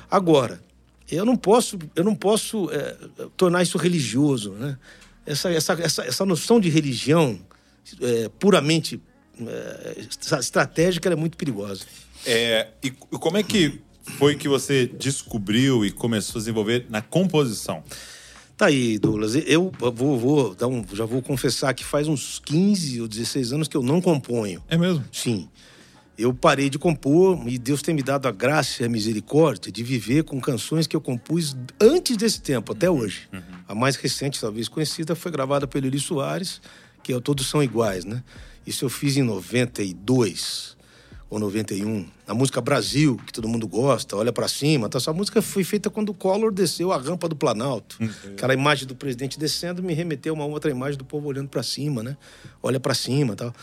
Agora, eu não posso, eu não posso é, tornar isso religioso, né? Essa, essa, essa, essa noção de religião é, puramente é, estratégica é muito perigosa. É, e como é que foi que você descobriu e começou a desenvolver na composição? Tá aí, Douglas. Eu vou, vou dar um, já vou confessar que faz uns 15 ou 16 anos que eu não componho. É mesmo? Sim. eu parei de compor e Deus tem me dado a graça e a misericórdia de viver com canções que eu compus antes desse tempo, até uhum. hoje. Uhum. A mais recente, talvez conhecida, foi gravada pelo Eli Soares, que é Todos São Iguais, né? Isso eu fiz em 92 ou 91. A música Brasil, que todo mundo gosta, olha para cima. Tá? Essa música foi feita quando o Collor desceu a rampa do Planalto. Uhum. Aquela imagem do presidente descendo me remeteu a uma outra imagem do povo olhando para cima, né? Olha para cima tal.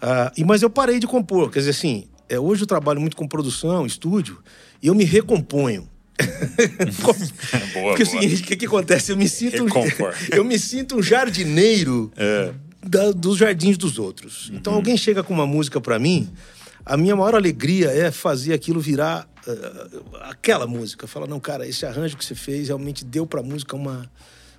Ah, e, mas eu parei de compor. Quer dizer assim, é, hoje eu trabalho muito com produção, estúdio, e eu me recomponho. boa, Porque é o seguinte, o que, que acontece? Eu me sinto, um, eu me sinto um jardineiro é. da, dos jardins dos outros. Então uhum. alguém chega com uma música para mim, a minha maior alegria é fazer aquilo virar uh, aquela música. Falar, não, cara, esse arranjo que você fez realmente deu para a música uma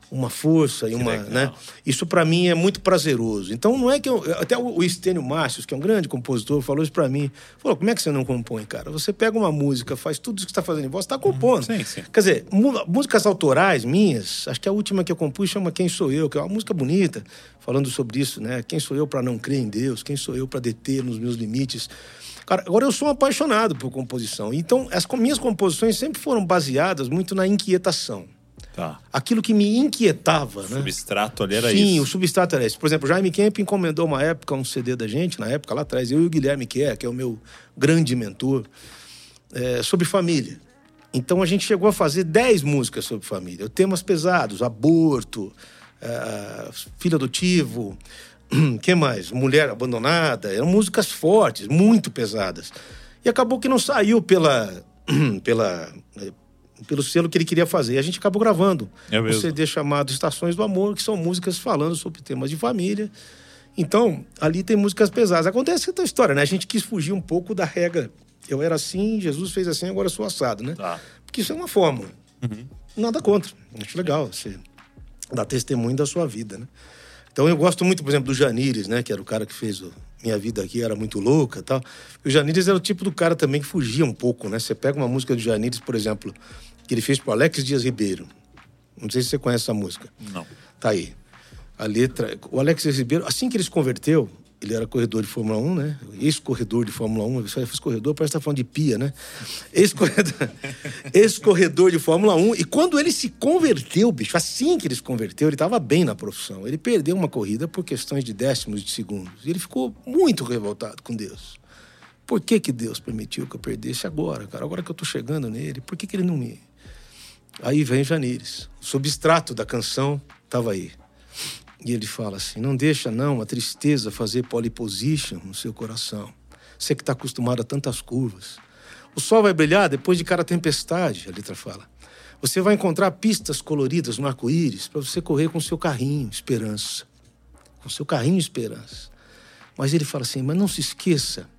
uma força e uma, né? Isso para mim é muito prazeroso. Então não é que eu, até o Estênio Márcios, que é um grande compositor, falou isso para mim. Falou: "Como é que você não compõe, cara? Você pega uma música, faz tudo isso que está fazendo em voz, está compondo". Sim, sim. Quer dizer, músicas autorais minhas, acho que a última que eu compus chama Quem sou eu, que é uma música bonita, falando sobre isso, né? Quem sou eu para não crer em Deus? Quem sou eu para deter nos meus limites? Cara, agora eu sou um apaixonado por composição. Então, as minhas composições sempre foram baseadas muito na inquietação. Tá. Aquilo que me inquietava, o né? substrato ali era Sim, isso. Sim, o substrato era esse. Por exemplo, Jaime Kemp encomendou uma época um CD da gente, na época lá atrás, eu e o Guilherme Kerr, que é o meu grande mentor, é, sobre família. Então a gente chegou a fazer 10 músicas sobre família. Temas pesados, aborto, é, filho adotivo, que mais? Mulher abandonada. Eram músicas fortes, muito pesadas. E acabou que não saiu pela, pela pelo selo que ele queria fazer. E a gente acabou gravando é um CD chamado Estações do Amor, que são músicas falando sobre temas de família. Então, ali tem músicas pesadas. Acontece essa história, né? A gente quis fugir um pouco da regra. Eu era assim, Jesus fez assim, agora eu sou assado, né? Tá. Porque isso é uma fórmula. Uhum. Nada contra. Acho legal você dar testemunho da sua vida, né? Então eu gosto muito, por exemplo, do Janires, né? Que era o cara que fez o Minha Vida Aqui, era muito louca tal. O Janires era o tipo do cara também que fugia um pouco, né? Você pega uma música do Janires, por exemplo, que ele fez pro Alex Dias Ribeiro. Não sei se você conhece essa música. Não. Tá aí. A letra. O Alex Dias Ribeiro, assim que ele se converteu, ele era corredor de Fórmula 1, né? Ex-corredor de Fórmula 1. Você fez corredor, parece que tá falando de pia, né? Ex-corredor, ex-corredor de Fórmula 1. E quando ele se converteu, bicho, assim que ele se converteu, ele estava bem na profissão. Ele perdeu uma corrida por questões de décimos de segundos. E ele ficou muito revoltado com Deus. Por que, que Deus permitiu que eu perdesse agora, cara? Agora que eu tô chegando nele, por que, que ele não me Aí vem Janires. O substrato da canção estava aí. E ele fala assim: não deixa não a tristeza fazer polyposition no seu coração. Você que está acostumado a tantas curvas. O sol vai brilhar depois de cada tempestade, a letra fala. Você vai encontrar pistas coloridas no arco-íris para você correr com seu carrinho, esperança. Com seu carrinho, esperança. Mas ele fala assim: mas não se esqueça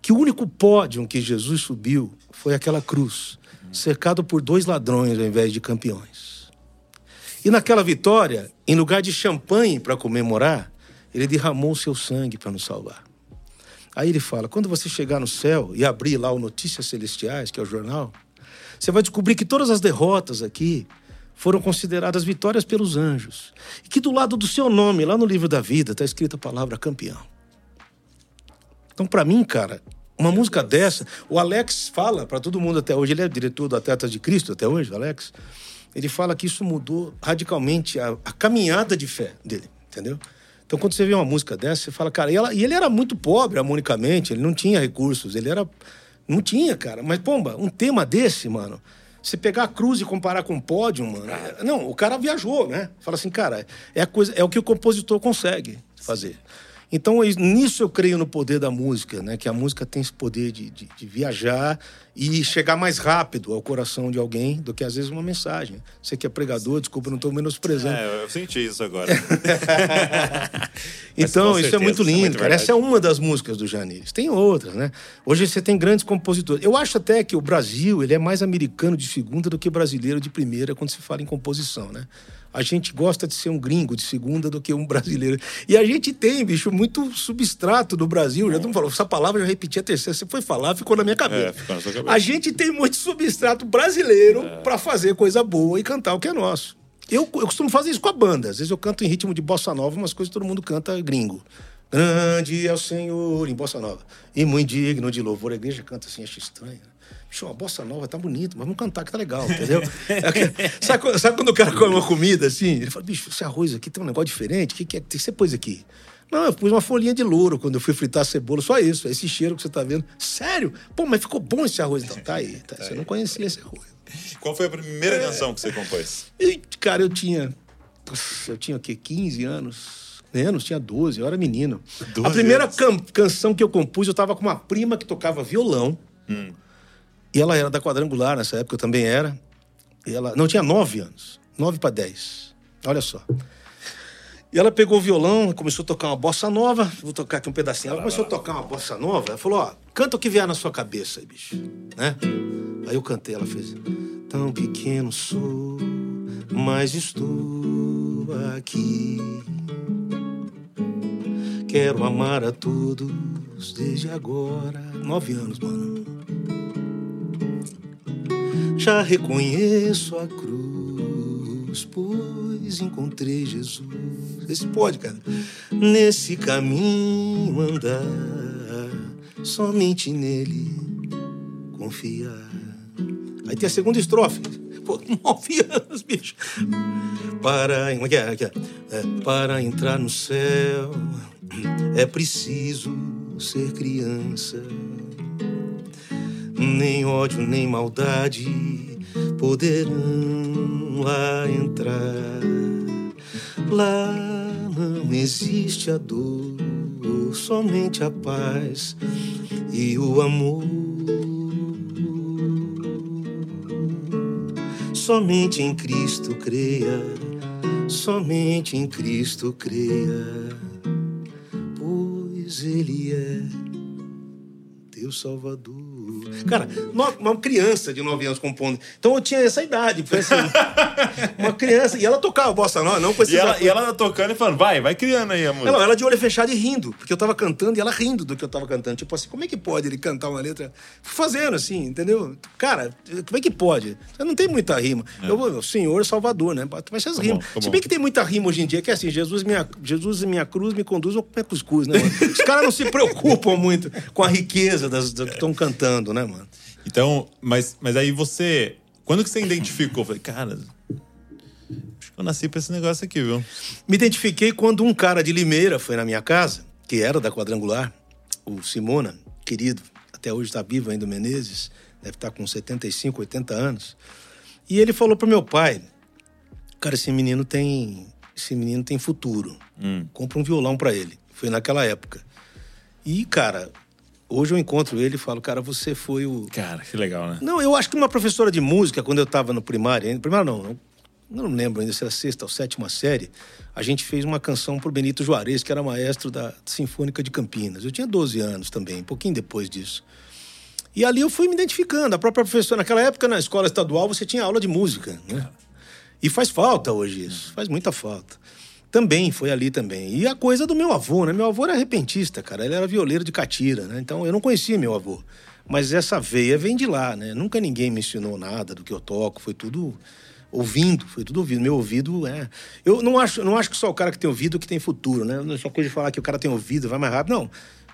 que o único pódio que Jesus subiu foi aquela cruz cercado por dois ladrões ao invés de campeões. E naquela vitória, em lugar de champanhe para comemorar, ele derramou o seu sangue para nos salvar. Aí ele fala: quando você chegar no céu e abrir lá o Notícias Celestiais, que é o jornal, você vai descobrir que todas as derrotas aqui foram consideradas vitórias pelos anjos. E que do lado do seu nome, lá no livro da vida, está escrita a palavra campeão. Então, para mim, cara, uma música dessa, o Alex fala para todo mundo até hoje, ele é diretor do Atletas de Cristo até hoje, o Alex. Ele fala que isso mudou radicalmente a, a caminhada de fé dele, entendeu? Então, quando você vê uma música dessa, você fala, cara, e, ela, e ele era muito pobre harmonicamente, ele não tinha recursos, ele era. Não tinha, cara. Mas, pomba, um tema desse, mano, você pegar a cruz e comparar com o pódio, mano. Não, o cara viajou, né? Fala assim, cara, é, a coisa, é o que o compositor consegue fazer. Então, nisso eu creio no poder da música, né? Que a música tem esse poder de, de, de, viajar e chegar mais rápido ao coração de alguém do que às vezes uma mensagem. Você que é pregador, desculpa, não estou menosprezando. É, eu senti isso agora. então, isso é muito é lindo, é cara. Essa é uma das músicas do Janires. Tem outras, né? Hoje você tem grandes compositores. Eu acho até que o Brasil, ele é mais americano de segunda do que brasileiro de primeira quando se fala em composição, né? A gente gosta de ser um gringo de segunda do que um brasileiro. E a gente tem, bicho, muito substrato do Brasil. Já não falou, essa palavra já repeti a terceira. Você foi falar, ficou na minha cabeça. É, ficou na sua cabeça. A gente tem muito substrato brasileiro é. para fazer coisa boa e cantar o que é nosso. Eu, eu costumo fazer isso com a banda. Às vezes eu canto em ritmo de bossa nova, umas coisas que todo mundo canta gringo. Grande é o Senhor em Bossa Nova. E muito digno de louvor. A igreja canta assim, acho estranho. Bicho, uma bossa nova tá bonito, mas vamos cantar que tá legal, entendeu? É sabe, sabe, quando o cara come uma comida assim? Ele fala, bicho, esse arroz aqui tem um negócio diferente, o que, que, é, que você pôs aqui? Não, eu pus uma folhinha de louro quando eu fui fritar a cebola, só isso, esse cheiro que você tá vendo. Sério? Pô, mas ficou bom esse arroz. Então, tá aí, tá, você não conhecia esse arroz. Qual foi a primeira é... canção que você compôs? E, cara, eu tinha. Eu tinha o quê? 15 anos? Menos, tinha 12, eu era menino. 12 a primeira can canção que eu compus, eu tava com uma prima que tocava violão. Hum. E ela era da quadrangular, nessa época eu também era. E ela. Não, tinha 9 anos. 9 para 10. Olha só. E ela pegou o violão, começou a tocar uma bossa nova. Vou tocar aqui um pedacinho. Ela começou a tocar uma bossa nova. Ela falou: Ó, canta o que vier na sua cabeça aí, bicho. Né? Aí eu cantei, ela fez: Tão pequeno sou, mas estou aqui. Quero amar a todos desde agora. Nove anos, mano. Já reconheço a cruz, pois encontrei Jesus. Esse pode, cara. Nesse caminho andar, somente nele confiar. Aí tem a segunda estrofe. Pô, nove anos, bicho. Para, aqui, é aqui, é? é, para entrar no céu é preciso ser criança. Nem ódio, nem maldade poderão lá entrar. Lá não existe a dor, somente a paz e o amor. Somente em Cristo creia, somente em Cristo creia, pois Ele é teu Salvador. Cara, uma criança de 9 anos compondo. Então eu tinha essa idade. Foi assim, uma criança. E ela tocava bossa nova, não precisa. E ela, e ela tocando e falando, vai, vai criando aí a música. Não, ela de olho fechado e rindo, porque eu tava cantando e ela rindo do que eu tava cantando. Tipo assim, como é que pode ele cantar uma letra fazendo assim, entendeu? Cara, como é que pode? Não tem muita rima. É. Eu, Senhor Salvador, né? Vai ser as tá rimas. Tá Se bem que tem muita rima hoje em dia, que é assim, Jesus, minha, Jesus minha cruz me conduz ao comer cuscuz, né? Mano? Os caras não se preocupam muito com a riqueza das, das que estão cantando, né, mano? Então, mas, mas aí você. Quando que você identificou? Eu falei, cara, acho que eu nasci pra esse negócio aqui, viu? Me identifiquei quando um cara de Limeira foi na minha casa, que era da quadrangular, o Simona, querido, até hoje está vivo ainda, Menezes, deve estar tá com 75, 80 anos. E ele falou pro meu pai: Cara, esse menino tem. Esse menino tem futuro. Hum. Compra um violão para ele. Foi naquela época. E, cara, Hoje eu encontro ele e falo, cara, você foi o. Cara, que legal, né? Não, eu acho que uma professora de música, quando eu estava no primário, primário não, não, não lembro ainda se era sexta ou sétima série, a gente fez uma canção pro Benito Juarez, que era maestro da Sinfônica de Campinas. Eu tinha 12 anos também, um pouquinho depois disso. E ali eu fui me identificando. A própria professora, naquela época, na escola estadual, você tinha aula de música, né? E faz falta hoje isso, faz muita falta também foi ali também. E a coisa do meu avô, né? Meu avô era repentista, cara. Ele era violeiro de catira, né? Então eu não conhecia meu avô. Mas essa veia vem de lá, né? Nunca ninguém me ensinou nada do que eu toco. Foi tudo ouvindo, foi tudo ouvido. Meu ouvido é. Eu não acho, não acho que só o cara que tem ouvido que tem futuro, né? Não é só coisa de falar que o cara tem ouvido, vai mais rápido. Não.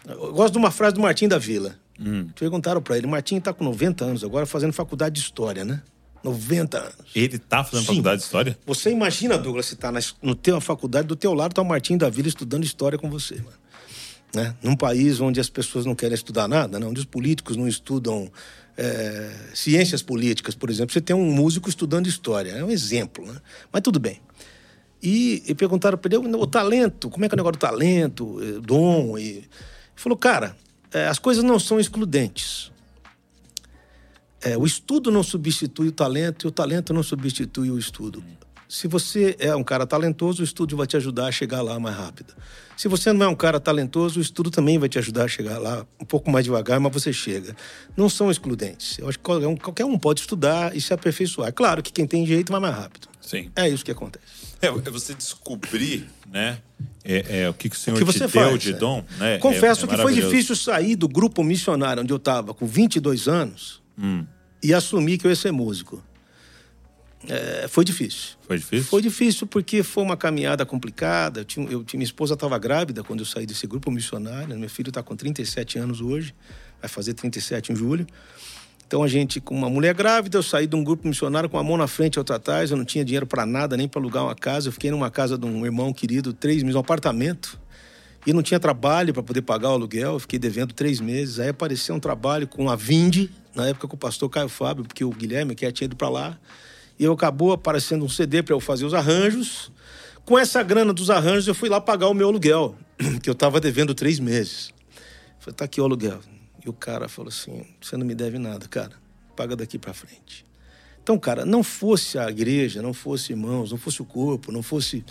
Eu gosto de uma frase do Martim da Vila. Hum. Perguntaram para ele: Martim está com 90 anos agora fazendo faculdade de história, né? 90 anos. Ele tá fazendo Sim. faculdade de história? Você imagina, Douglas, se tá na, no teu faculdade, do teu lado tá o Martim da Vila estudando história com você, mano. Né? Num país onde as pessoas não querem estudar nada, né? onde os políticos não estudam é, ciências políticas, por exemplo, você tem um músico estudando história. É um exemplo, né? Mas tudo bem. E, e perguntaram para ele o talento, como é que é o negócio do talento, eh, dom. E ele falou, cara, é, as coisas não são excludentes. É, o estudo não substitui o talento e o talento não substitui o estudo. Se você é um cara talentoso, o estudo vai te ajudar a chegar lá mais rápido. Se você não é um cara talentoso, o estudo também vai te ajudar a chegar lá um pouco mais devagar, mas você chega. Não são excludentes. Eu acho que qualquer um, qualquer um pode estudar e se aperfeiçoar. Claro que quem tem jeito vai mais rápido. Sim. É isso que acontece. É, é você descobrir, né? É, é, o que, que o Senhor o que você te faz, deu de é. dom, né? Confesso é, é que foi difícil sair do grupo missionário onde eu estava com 22 anos hum. e assumir que eu ia ser músico. É, foi difícil. Foi difícil? Foi difícil porque foi uma caminhada complicada. Eu tinha, eu, minha esposa estava grávida quando eu saí desse grupo missionário. Meu filho está com 37 anos hoje, vai fazer 37 em julho. Então a gente, com uma mulher grávida, eu saí de um grupo missionário com a mão na frente e outra atrás. Eu não tinha dinheiro para nada, nem para alugar uma casa. Eu fiquei numa casa de um irmão querido, três meses, um apartamento. E não tinha trabalho para poder pagar o aluguel. Fiquei devendo três meses. Aí apareceu um trabalho com a Vinde, na época com o pastor Caio Fábio, porque o Guilherme que tinha ido para lá. E eu acabou aparecendo um CD para eu fazer os arranjos. Com essa grana dos arranjos, eu fui lá pagar o meu aluguel, que eu estava devendo três meses. Falei, tá aqui o aluguel. E o cara falou assim: você não me deve nada, cara. Paga daqui para frente. Então, cara, não fosse a igreja, não fosse irmãos, não fosse o corpo, não fosse.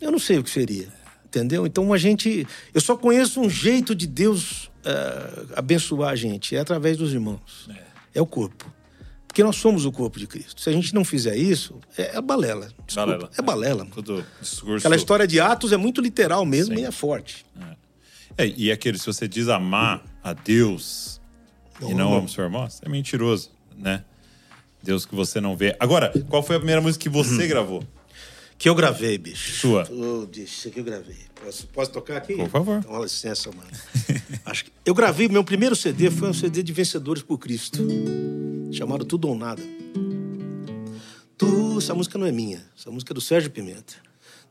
Eu não sei o que seria. Entendeu? Então a gente. Eu só conheço um jeito de Deus uh, abençoar a gente, é através dos irmãos. É. é. o corpo. Porque nós somos o corpo de Cristo. Se a gente não fizer isso, é, é balela. Desculpa, balela. É balela. Tudo discurso... Aquela história de Atos é muito literal mesmo Sim. e é forte. É. É, e aquele, se você diz amar a Deus e não ama o seu irmão, é mentiroso, né? Deus que você não vê. Agora, qual foi a primeira música que você hum. gravou? Que eu gravei, bicho. Sua. Oh, bicho, isso aqui eu gravei. Posso, posso tocar aqui? Por favor. Então, licença, mano. Acho que... Eu gravei, meu primeiro CD foi um CD de Vencedores por Cristo. Chamado Tudo ou Nada. Tu... Essa música não é minha. Essa música é do Sérgio Pimenta.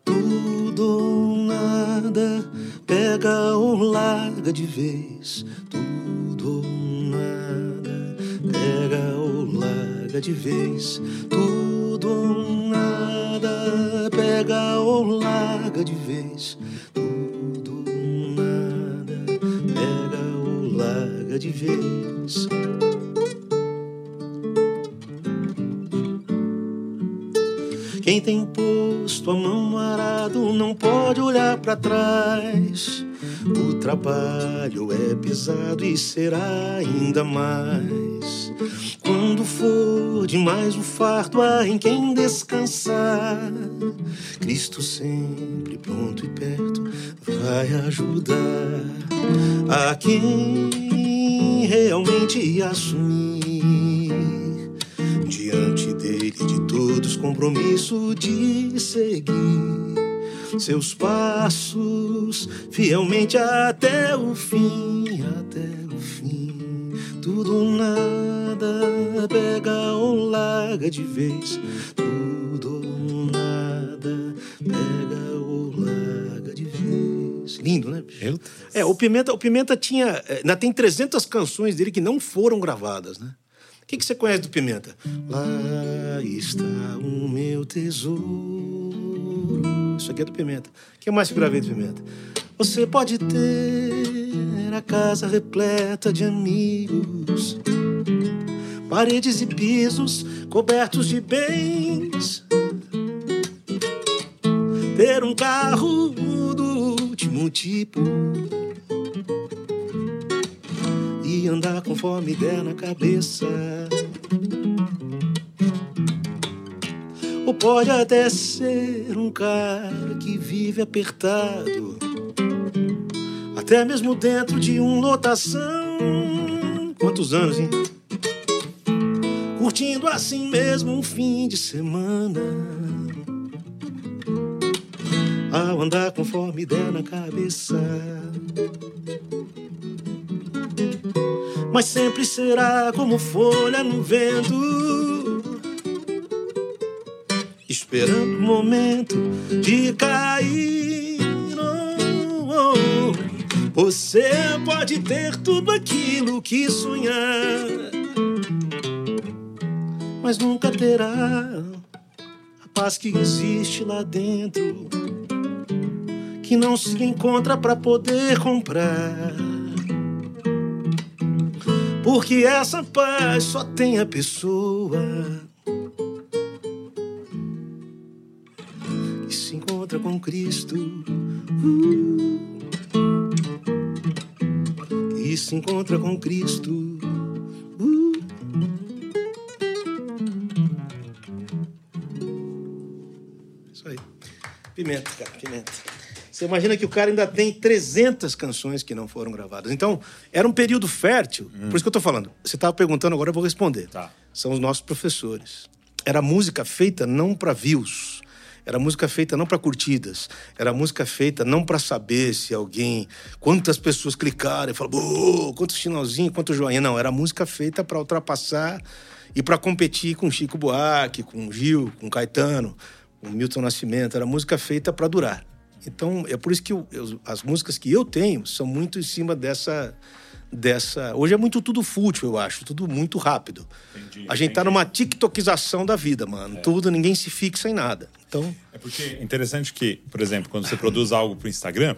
Tudo ou nada, pega ou larga de vez. Tudo ou nada, pega ou larga de vez. Tudo ou nada, pega ou larga de vez. Tudo ou nada, pega ou larga de vez. Quem tem posto a mão arado não pode olhar para trás. O trabalho é pesado e será ainda mais. Quando for demais o fardo, há em quem descansar. Cristo sempre pronto e perto vai ajudar a quem realmente assumir diante dele de todos compromisso de seguir seus passos fielmente até o fim, até o fim. Tudo ou nada, pega ou larga de vez. Tudo ou nada, pega ou larga de vez. Lindo, né? É, o Pimenta, o Pimenta tinha. Ainda tem 300 canções dele que não foram gravadas, né? O que, que você conhece do Pimenta? Lá está o meu tesouro. Isso aqui é do Pimenta. O que mais que gravei do Pimenta? Você pode ter a casa repleta de amigos, paredes e pisos cobertos de bens, ter um carro do último tipo e andar conforme der na cabeça. Ou pode até ser um cara que vive apertado, até mesmo dentro de uma lotação. Quantos anos, hein? Curtindo assim mesmo um fim de semana. Ao andar conforme der na cabeça mas sempre será como folha no vento, esperando o momento de cair. Oh, oh. Você pode ter tudo aquilo que sonhar, mas nunca terá a paz que existe lá dentro, que não se encontra para poder comprar. Porque essa paz só tem a pessoa com Cristo. Uh, que se encontra com Cristo. Uh. Isso aí. Pimenta, cara, pimenta. Você imagina que o cara ainda tem 300 canções que não foram gravadas. Então, era um período fértil. Hum. Por isso que eu estou falando. Você estava perguntando, agora eu vou responder. Tá. São os nossos professores. era música feita não para views, era música feita não para curtidas, era música feita não para saber se alguém, quantas pessoas clicaram e falaram, quanto sinalzinho, quanto joinha. Não, era música feita para ultrapassar e para competir com Chico Buarque, com Gil, com Caetano, com Milton Nascimento. Era música feita para durar. Então, é por isso que eu, eu, as músicas que eu tenho são muito em cima dessa. dessa Hoje é muito tudo fútil, eu acho, tudo muito rápido. Entendi, a gente tá entendi. tá numa tiktokização da vida, mano. É. Tudo, ninguém se fixa em nada. Então. É porque é interessante que, por exemplo, quando você produz algo pro Instagram,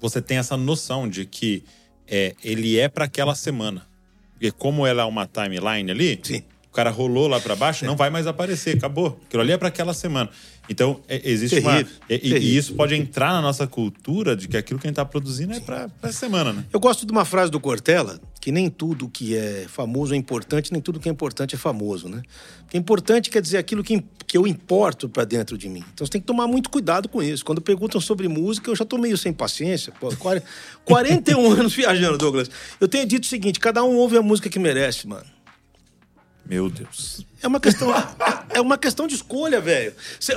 você tem essa noção de que é, ele é para aquela semana. Porque como ela é uma timeline ali, Sim. o cara rolou lá para baixo, não vai mais aparecer, acabou. Aquilo ali é para aquela semana. Então, é, existe terrível, uma. E, e, isso pode entrar na nossa cultura de que aquilo que a gente está produzindo é para a semana, né? Eu gosto de uma frase do Cortella, que nem tudo que é famoso é importante, nem tudo que é importante é famoso, né? Porque importante quer dizer aquilo que, que eu importo para dentro de mim. Então você tem que tomar muito cuidado com isso. Quando perguntam sobre música, eu já tô meio sem paciência. Pô, 41 anos viajando, Douglas. Eu tenho dito o seguinte: cada um ouve a música que merece, mano. Meu Deus. É uma questão, é uma questão de escolha, velho.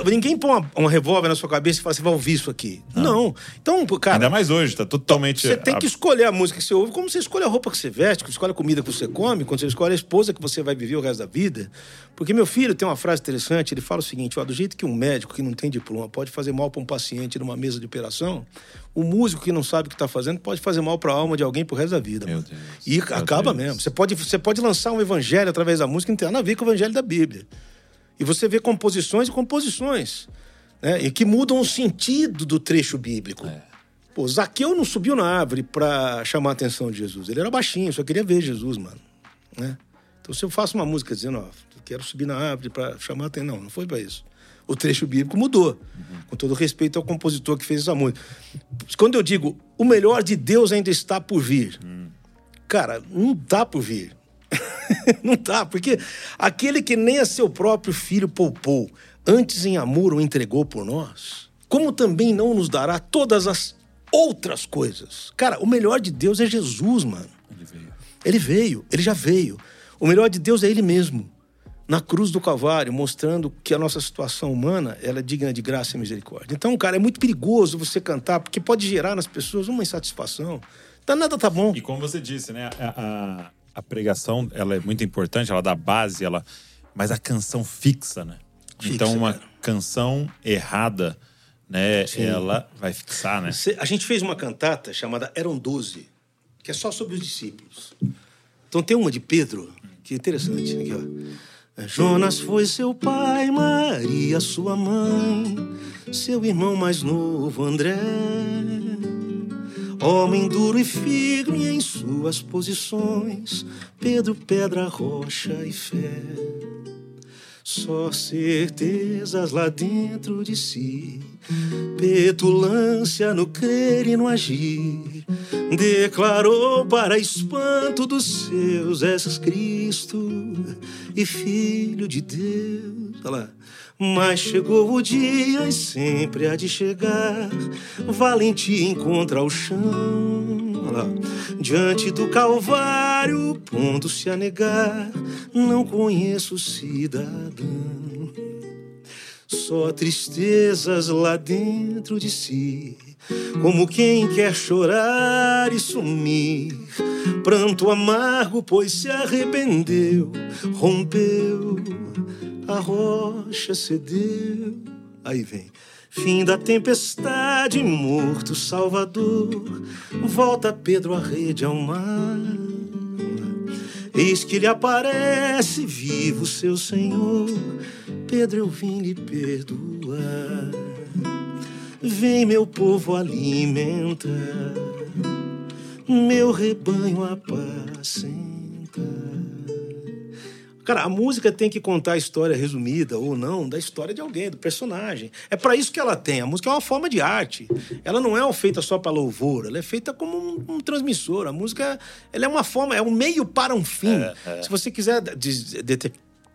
Ninguém põe uma, um revólver na sua cabeça e fala, você vai ouvir isso aqui. Não. não. Então, cara. Ainda mais hoje, tá totalmente. Você tem que escolher a música que você ouve, como você escolhe a roupa que você veste, que você escolhe a comida que você come, quando você escolhe a esposa que você vai viver o resto da vida. Porque meu filho tem uma frase interessante, ele fala o seguinte: ó, do jeito que um médico que não tem diploma pode fazer mal para um paciente numa mesa de operação, o músico que não sabe o que está fazendo pode fazer mal para a alma de alguém pro resto da vida. Meu Deus. E Meu acaba Deus. mesmo. Você pode, você pode lançar um evangelho através da música, não tem nada a ver com o evangelho da Bíblia. E você vê composições e composições né? e que mudam o sentido do trecho bíblico. É. Pô, Zaqueu não subiu na árvore para chamar a atenção de Jesus. Ele era baixinho, só queria ver Jesus, mano. Né? Então, se eu faço uma música dizendo, ó, quero subir na árvore para chamar a atenção, não, não foi para isso o trecho bíblico mudou. Uhum. Com todo respeito ao compositor que fez essa música. Quando eu digo o melhor de Deus ainda está por vir, uhum. cara, não dá por vir. não dá, porque aquele que nem a seu próprio filho poupou, antes em amor o entregou por nós, como também não nos dará todas as outras coisas? Cara, o melhor de Deus é Jesus, mano. Ele veio. Ele veio, ele já veio. O melhor de Deus é ele mesmo na cruz do Calvário, mostrando que a nossa situação humana ela é digna de graça e misericórdia. Então, cara, é muito perigoso você cantar, porque pode gerar nas pessoas uma insatisfação. Tá, nada tá bom. E como você disse, né? A, a, a, pregação ela é muito importante, ela dá base, ela, mas a canção fixa, né? Fixa, então, uma cara. canção errada, né? Sim. Ela vai fixar, né? A gente fez uma cantata chamada Eram Doze, que é só sobre os discípulos. Então tem uma de Pedro, que é interessante. Aqui, ó. Jonas foi seu pai, Maria sua mãe, seu irmão mais novo André. Homem duro e firme em suas posições, Pedro, pedra, rocha e fé. Só certezas lá dentro de si, petulância no crer e no agir. Declarou para espanto dos seus: És Cristo e Filho de Deus. Olha lá. Mas chegou o dia e sempre há de chegar. Valentia encontra o chão. Lá. Diante do Calvário, pondo-se a negar. Não conheço cidadão. Só tristezas lá dentro de si como quem quer chorar e sumir. Pranto amargo, pois se arrependeu, rompeu, a rocha cedeu. Aí vem. Fim da tempestade, morto Salvador, volta Pedro a rede ao mar. Eis que lhe aparece vivo seu Senhor, Pedro eu vim lhe perdoar. Vem, meu povo, alimenta, meu rebanho apacenta. Cara, a música tem que contar a história resumida ou não da história de alguém, do personagem. É para isso que ela tem. A música é uma forma de arte. Ela não é feita só para louvor, ela é feita como um, um, transmissor. A música ela é uma forma, é um meio para um fim. É, é. Se você quiser de, de, de,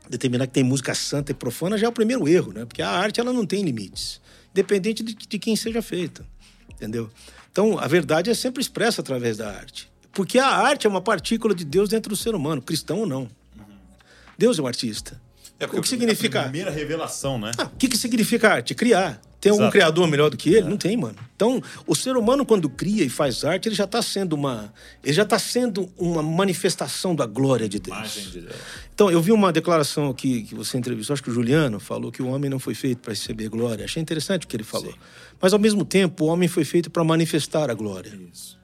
determinar que tem música santa e profana, já é o primeiro erro, né? Porque a arte ela não tem limites dependente de, de quem seja feita. Entendeu? Então, a verdade é sempre expressa através da arte. Porque a arte é uma partícula de Deus dentro do ser humano, cristão ou não. Deus é um artista. É o que significa? A primeira revelação, né? Ah, o que, que significa arte? Criar. Tem algum Exato. criador melhor do que ele? É. Não tem, mano. Então, o ser humano, quando cria e faz arte, ele já está sendo uma. Ele já está sendo uma manifestação da glória de Deus. de Deus. Então, eu vi uma declaração aqui que você entrevistou, acho que o Juliano falou que o homem não foi feito para receber glória. Achei interessante o que ele falou. Sim. Mas, ao mesmo tempo, o homem foi feito para manifestar a glória. Isso.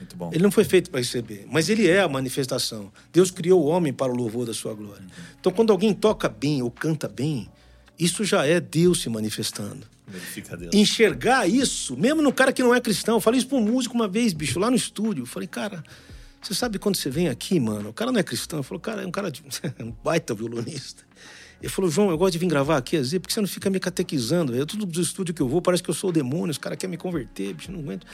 Muito bom. Ele não foi feito para receber, mas ele é a manifestação. Deus criou o homem para o louvor da sua glória. Uhum. Então, quando alguém toca bem ou canta bem, isso já é Deus se manifestando. Deus. Enxergar isso, mesmo no cara que não é cristão. Eu falei isso para um músico uma vez, bicho, lá no estúdio. Eu falei, cara, você sabe quando você vem aqui, mano? O cara não é cristão. Eu falei, cara, é um cara de... um baita violonista. Ele falou, João, eu gosto de vir gravar aqui, às vezes, porque você não fica me catequizando. Eu, tudo dos estúdios que eu vou, parece que eu sou o demônio, os caras querem me converter, bicho, não aguento.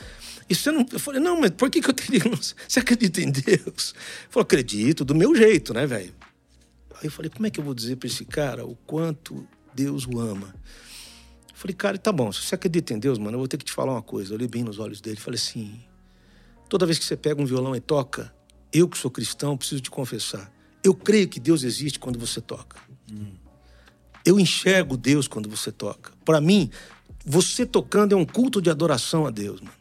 E você não. Eu falei, não, mas por que, que eu teria. Você acredita em Deus? Ele falou, acredito, do meu jeito, né, velho? Aí eu falei, como é que eu vou dizer para esse cara o quanto Deus o ama? Falei, cara, tá bom, se você acredita em Deus, mano, eu vou ter que te falar uma coisa. Eu olhei bem nos olhos dele e falei assim: toda vez que você pega um violão e toca, eu que sou cristão, preciso te confessar. Eu creio que Deus existe quando você toca. Hum. Eu enxergo Deus quando você toca. Para mim, você tocando é um culto de adoração a Deus, mano.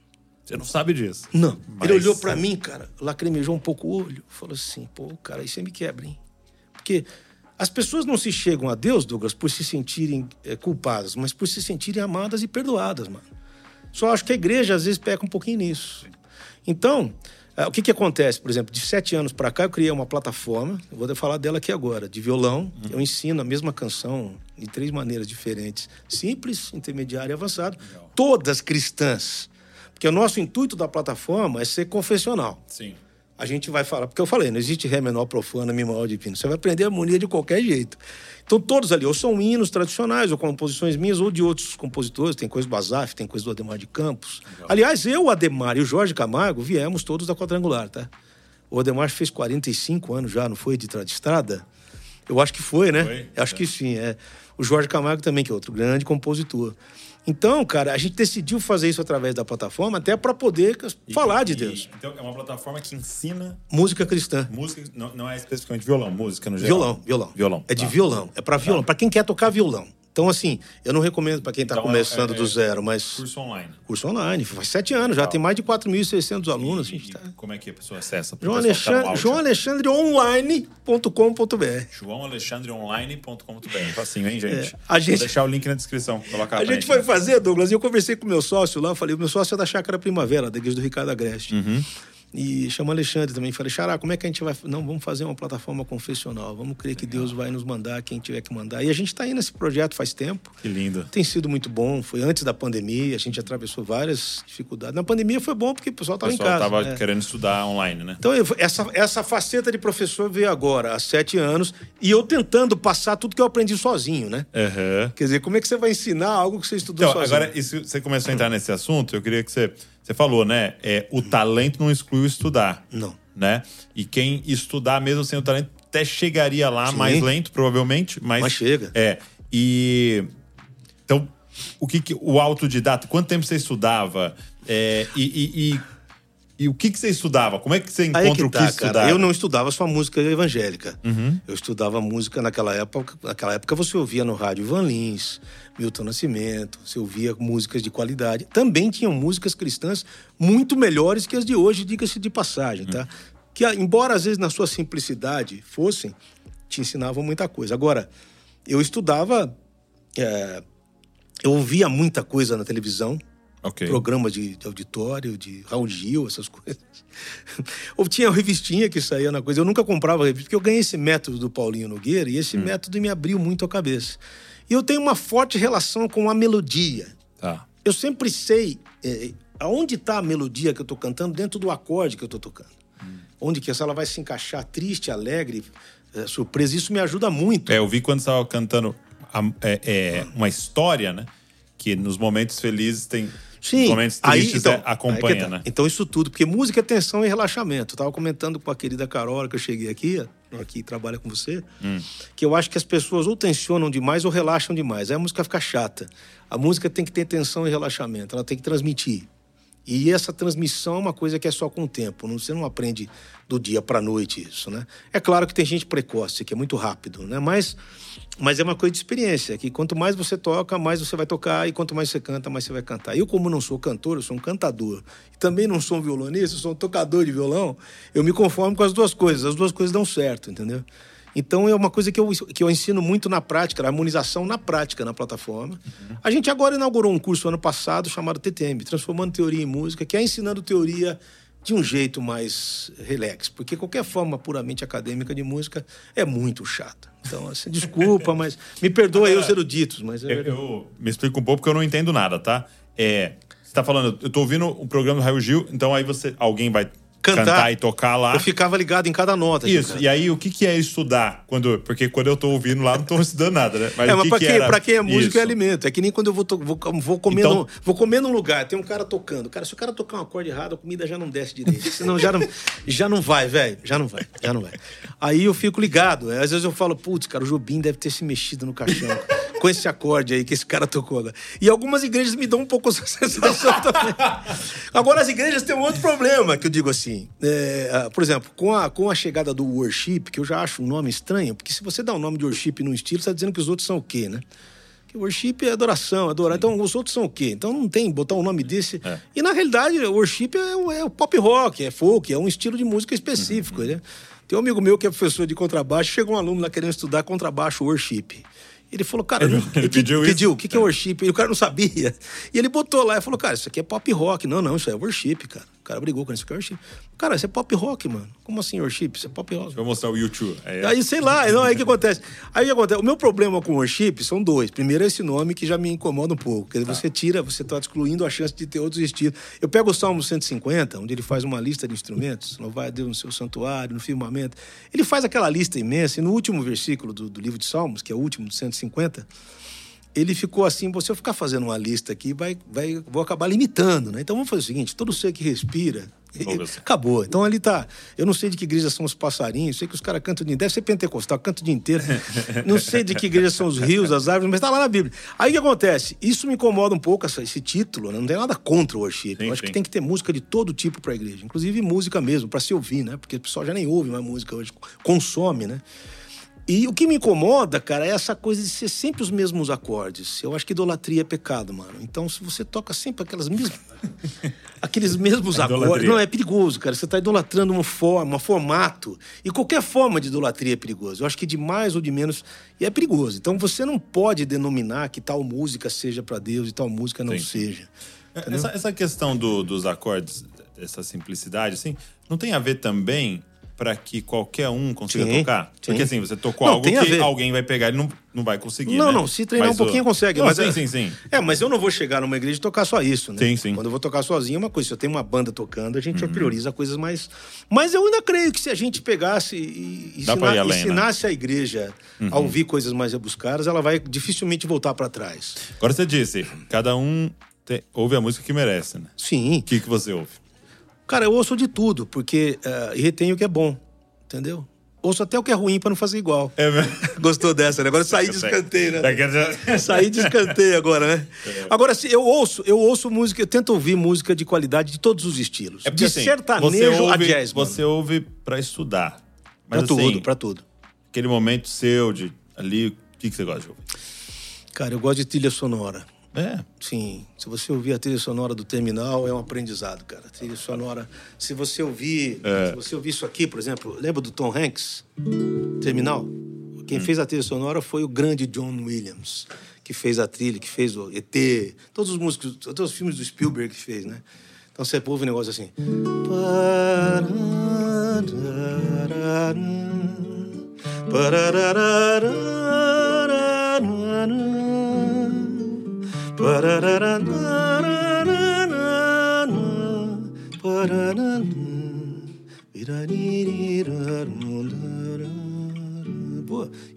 Você não sabe disso. Não. Mas... Ele olhou para mim, cara, lacrimejou um pouco o olho, falou assim: pô, cara, aí você me quebra, hein? Porque as pessoas não se chegam a Deus, Douglas, por se sentirem é, culpadas, mas por se sentirem amadas e perdoadas, mano. Só acho que a igreja às vezes peca um pouquinho nisso. Então, é, o que, que acontece? Por exemplo, de sete anos para cá, eu criei uma plataforma, eu vou falar dela aqui agora, de violão. Uhum. Eu ensino a mesma canção de três maneiras diferentes: simples, intermediário e avançado. Legal. Todas cristãs. Porque o nosso intuito da plataforma é ser confessional. Sim a gente vai falar, porque eu falei, não existe Ré menor profana, Mi maior divino. Você vai aprender a harmonia de qualquer jeito. Então, todos ali, ou são hinos tradicionais, ou composições minhas, ou de outros compositores. Tem coisa do Bazaf, tem coisa do Ademar de Campos. Legal. Aliás, eu, o Ademar e o Jorge Camargo viemos todos da Quadrangular, tá? O Ademar fez 45 anos já, não foi, de, de estrada? Eu acho que foi, né? Foi? Acho é. que sim, é. O Jorge Camargo também, que é outro grande compositor. Então, cara, a gente decidiu fazer isso através da plataforma até para poder e, falar de Deus. E, então, é uma plataforma que ensina. Música cristã. Música, não, não é especificamente violão, música no geral. Violão, violão. Violão. É de tá. violão. É para violão. Tá. Para quem quer tocar violão. Então, assim, eu não recomendo para quem está então, começando é, é, do zero, mas. Curso online. Curso online. Faz sete anos, Legal. já tem mais de 4.600 alunos. E, tá... Como é que a pessoa acessa? João Alexandre, João Alexandre online.com.br. João Alexandre online.com.br. Facinho, hein, gente? É, a gente... Vou deixar o link na descrição. Colocar a gente foi fazer, Douglas, e eu conversei com o meu sócio lá, falei, o meu sócio é da Chácara Primavera, da igreja do Ricardo Agreste. Uhum. E chama Alexandre também. Falei, Xará, como é que a gente vai. Não, vamos fazer uma plataforma confessional. Vamos crer que Deus vai nos mandar quem tiver que mandar. E a gente está aí nesse projeto faz tempo. Que lindo. Tem sido muito bom. Foi antes da pandemia, a gente atravessou várias dificuldades. Na pandemia foi bom porque o pessoal estava em casa. O pessoal estava né? querendo estudar online, né? Então, essa, essa faceta de professor veio agora, há sete anos, e eu tentando passar tudo que eu aprendi sozinho, né? Uhum. Quer dizer, como é que você vai ensinar algo que você estudou então, sozinho? Agora, isso, você começou a entrar nesse assunto, eu queria que você você falou, né? É, o talento não exclui o estudar. Não. Né? E quem estudar mesmo sem o talento até chegaria lá Sim. mais lento, provavelmente. Mas, mas chega. É. E. Então, o que, que o autodidata? Quanto tempo você estudava? É, e, e, e e o que, que você estudava? Como é que você encontra que o que tá, estudar? Cara, eu não estudava só música evangélica. Uhum. Eu estudava música naquela época. Naquela época você ouvia no rádio Van Lins, Milton Nascimento, você ouvia músicas de qualidade. Também tinham músicas cristãs muito melhores que as de hoje, diga-se de passagem, tá? Uhum. Que, embora às vezes na sua simplicidade fossem, te ensinavam muita coisa. Agora, eu estudava. É, eu ouvia muita coisa na televisão, Okay. Programa de, de, auditório, de Raul Gil, essas coisas. Ou tinha revistinha que saía na coisa. Eu nunca comprava revista, porque eu ganhei esse método do Paulinho Nogueira e esse hum. método me abriu muito a cabeça. E eu tenho uma forte relação com a melodia. Tá. Eu sempre sei é, aonde está a melodia que eu estou cantando dentro do acorde que eu estou tocando. Hum. Onde que ela vai se encaixar triste, alegre, é, surpresa. Isso me ajuda muito. É, eu vi quando estava cantando a, é, é, uma história, né? Que nos momentos felizes tem Sim. momentos tristes aí, então, acompanha, tá. né? Então isso tudo, porque música é tensão e relaxamento. Eu tava comentando com a querida Carola que eu cheguei aqui, aqui trabalha com você, hum. que eu acho que as pessoas ou tensionam demais ou relaxam demais. Aí a música fica chata. A música tem que ter tensão e relaxamento, ela tem que transmitir. E essa transmissão é uma coisa que é só com o tempo. Você não aprende do dia para a noite isso, né? É claro que tem gente precoce, que é muito rápido, né? Mas, mas é uma coisa de experiência, que quanto mais você toca, mais você vai tocar, e quanto mais você canta, mais você vai cantar. Eu, como não sou cantor, eu sou um cantador. E também não sou um violonista, eu sou um tocador de violão. Eu me conformo com as duas coisas. As duas coisas dão certo, entendeu? Então é uma coisa que eu, que eu ensino muito na prática, a harmonização na prática na plataforma. Uhum. A gente agora inaugurou um curso ano passado chamado TTM, Transformando Teoria em Música, que é ensinando teoria de um jeito mais relax, porque qualquer forma puramente acadêmica de música é muito chata. Então, assim, desculpa, mas me perdoa aí os eruditos, mas é eu, eu, me explico um pouco porque eu não entendo nada, tá? É, você tá falando, eu tô ouvindo o programa do Raio Gil, então aí você alguém vai cantar, cantar, e tocar lá. Eu ficava ligado em cada nota. Isso. E aí, o que, que é estudar? Quando, porque quando eu tô ouvindo lá, não tô estudando nada, né? Mas é, mas que pra, que quem, era... pra quem é músico Isso. é alimento. É que nem quando eu vou, vou, vou, comer então... no, vou comer num lugar, tem um cara tocando. Cara, se o cara tocar um acorde errado, a comida já não desce direito. Senão já não, já não vai, velho. Já não vai, já não vai. Aí eu fico ligado. Às vezes eu falo, putz, cara, o Jobim deve ter se mexido no caixão com esse acorde aí que esse cara tocou. Agora. E algumas igrejas me dão um pouco essa sensação também. Agora, as igrejas têm um outro problema, que eu digo assim. É, por exemplo, com a, com a chegada do worship, que eu já acho um nome estranho, porque se você dá o um nome de worship num estilo, você está dizendo que os outros são o quê, né? Que worship é adoração, adorar. Então, os outros são o quê? Então, não tem botar um nome desse. É. E, na realidade, worship é, é, o pop rock, é folk, é um estilo de música específico, uhum. né? Tem um amigo meu que é professor de contrabaixo, chegou um aluno lá querendo estudar contrabaixo worship. Ele falou, cara, ele, ele pediu, pediu o que, que é worship? E o cara não sabia. E ele botou lá e falou, cara, isso aqui é pop rock. Não, não, isso é worship, cara. O cara brigou com isso aqui é worship. Cara, isso é pop rock, mano. Como assim worship? Isso é pop rock. Vou mostrar o YouTube. É, Aí, sei lá, não, aí o que acontece? Aí o que acontece? O meu problema com worship são dois. Primeiro é esse nome que já me incomoda um pouco. Porque tá. você tira, você está excluindo a chance de ter outros estilos. Eu pego o Salmo 150, onde ele faz uma lista de instrumentos, louvai a Deus no seu santuário, no firmamento. Ele faz aquela lista imensa, e no último versículo do, do livro de Salmos, que é o último, do 150, ele ficou assim, se eu ficar fazendo uma lista aqui, vai, vai, vou acabar limitando, né? Então vamos fazer o seguinte, todo ser que respira, acabou. Então ali tá, eu não sei de que igreja são os passarinhos, sei que os caras cantam de deve ser pentecostal, cantam o dia inteiro. não sei de que igreja são os rios, as árvores, mas tá lá na Bíblia. Aí o que acontece? Isso me incomoda um pouco, essa, esse título, né? não tem nada contra o worship. Sim, eu acho sim. que tem que ter música de todo tipo para a igreja, inclusive música mesmo, para se ouvir, né? Porque o pessoal já nem ouve mais música hoje, consome, né? E o que me incomoda, cara, é essa coisa de ser sempre os mesmos acordes. Eu acho que idolatria é pecado, mano. Então, se você toca sempre aquelas mesmas, aqueles mesmos é acordes, não é perigoso, cara. Você está idolatrando uma forma, um formato. E qualquer forma de idolatria é perigoso. Eu acho que de mais ou de menos e é perigoso. Então, você não pode denominar que tal música seja para Deus e tal música não Sim. seja. Essa, essa, questão do, dos acordes, essa simplicidade, assim, não tem a ver também para que qualquer um consiga sim, tocar? Sim. Porque assim, você tocou não, algo que alguém vai pegar e não, não vai conseguir. Não, né? não, se treinar mas um pouquinho o... consegue. Não, mas sim, é... sim, sim. É, mas eu não vou chegar numa igreja e tocar só isso, né? Sim, sim. Quando eu vou tocar sozinho é uma coisa. Se eu tenho uma banda tocando, a gente uhum. prioriza coisas mais. Mas eu ainda creio que se a gente pegasse e ensina... além, ensinasse né? a igreja uhum. a ouvir coisas mais rebuscadas, ela vai dificilmente voltar para trás. Agora você disse, cada um te... ouve a música que merece, né? Sim. O que, que você ouve? Cara, eu ouço de tudo, porque uh, retenho o que é bom entendeu? Ouço até o que é ruim para não fazer igual. É mesmo? Gostou dessa, né? Agora saí de escanteio, né? saí de escanteio agora, né? É. Agora, se eu ouço, eu ouço música, eu tento ouvir música de qualidade de todos os estilos. É porque, de assim, sertanejo ouve, a jazz. Mano. Você ouve para estudar. Mas, pra assim, tudo, pra tudo. Aquele momento seu de ali, o que, que você gosta de ouvir? Cara, eu gosto de trilha sonora. É. Sim. Se você ouvir a trilha sonora do terminal, é um aprendizado, cara. A trilha sonora. Se você ouvir. É. Se você ouvir isso aqui, por exemplo, lembra do Tom Hanks? Terminal? Quem hum. fez a trilha sonora foi o grande John Williams, que fez a trilha, que fez o ET, todos os músicos, todos os filmes do Spielberg que fez, né? Então você ouve um negócio assim.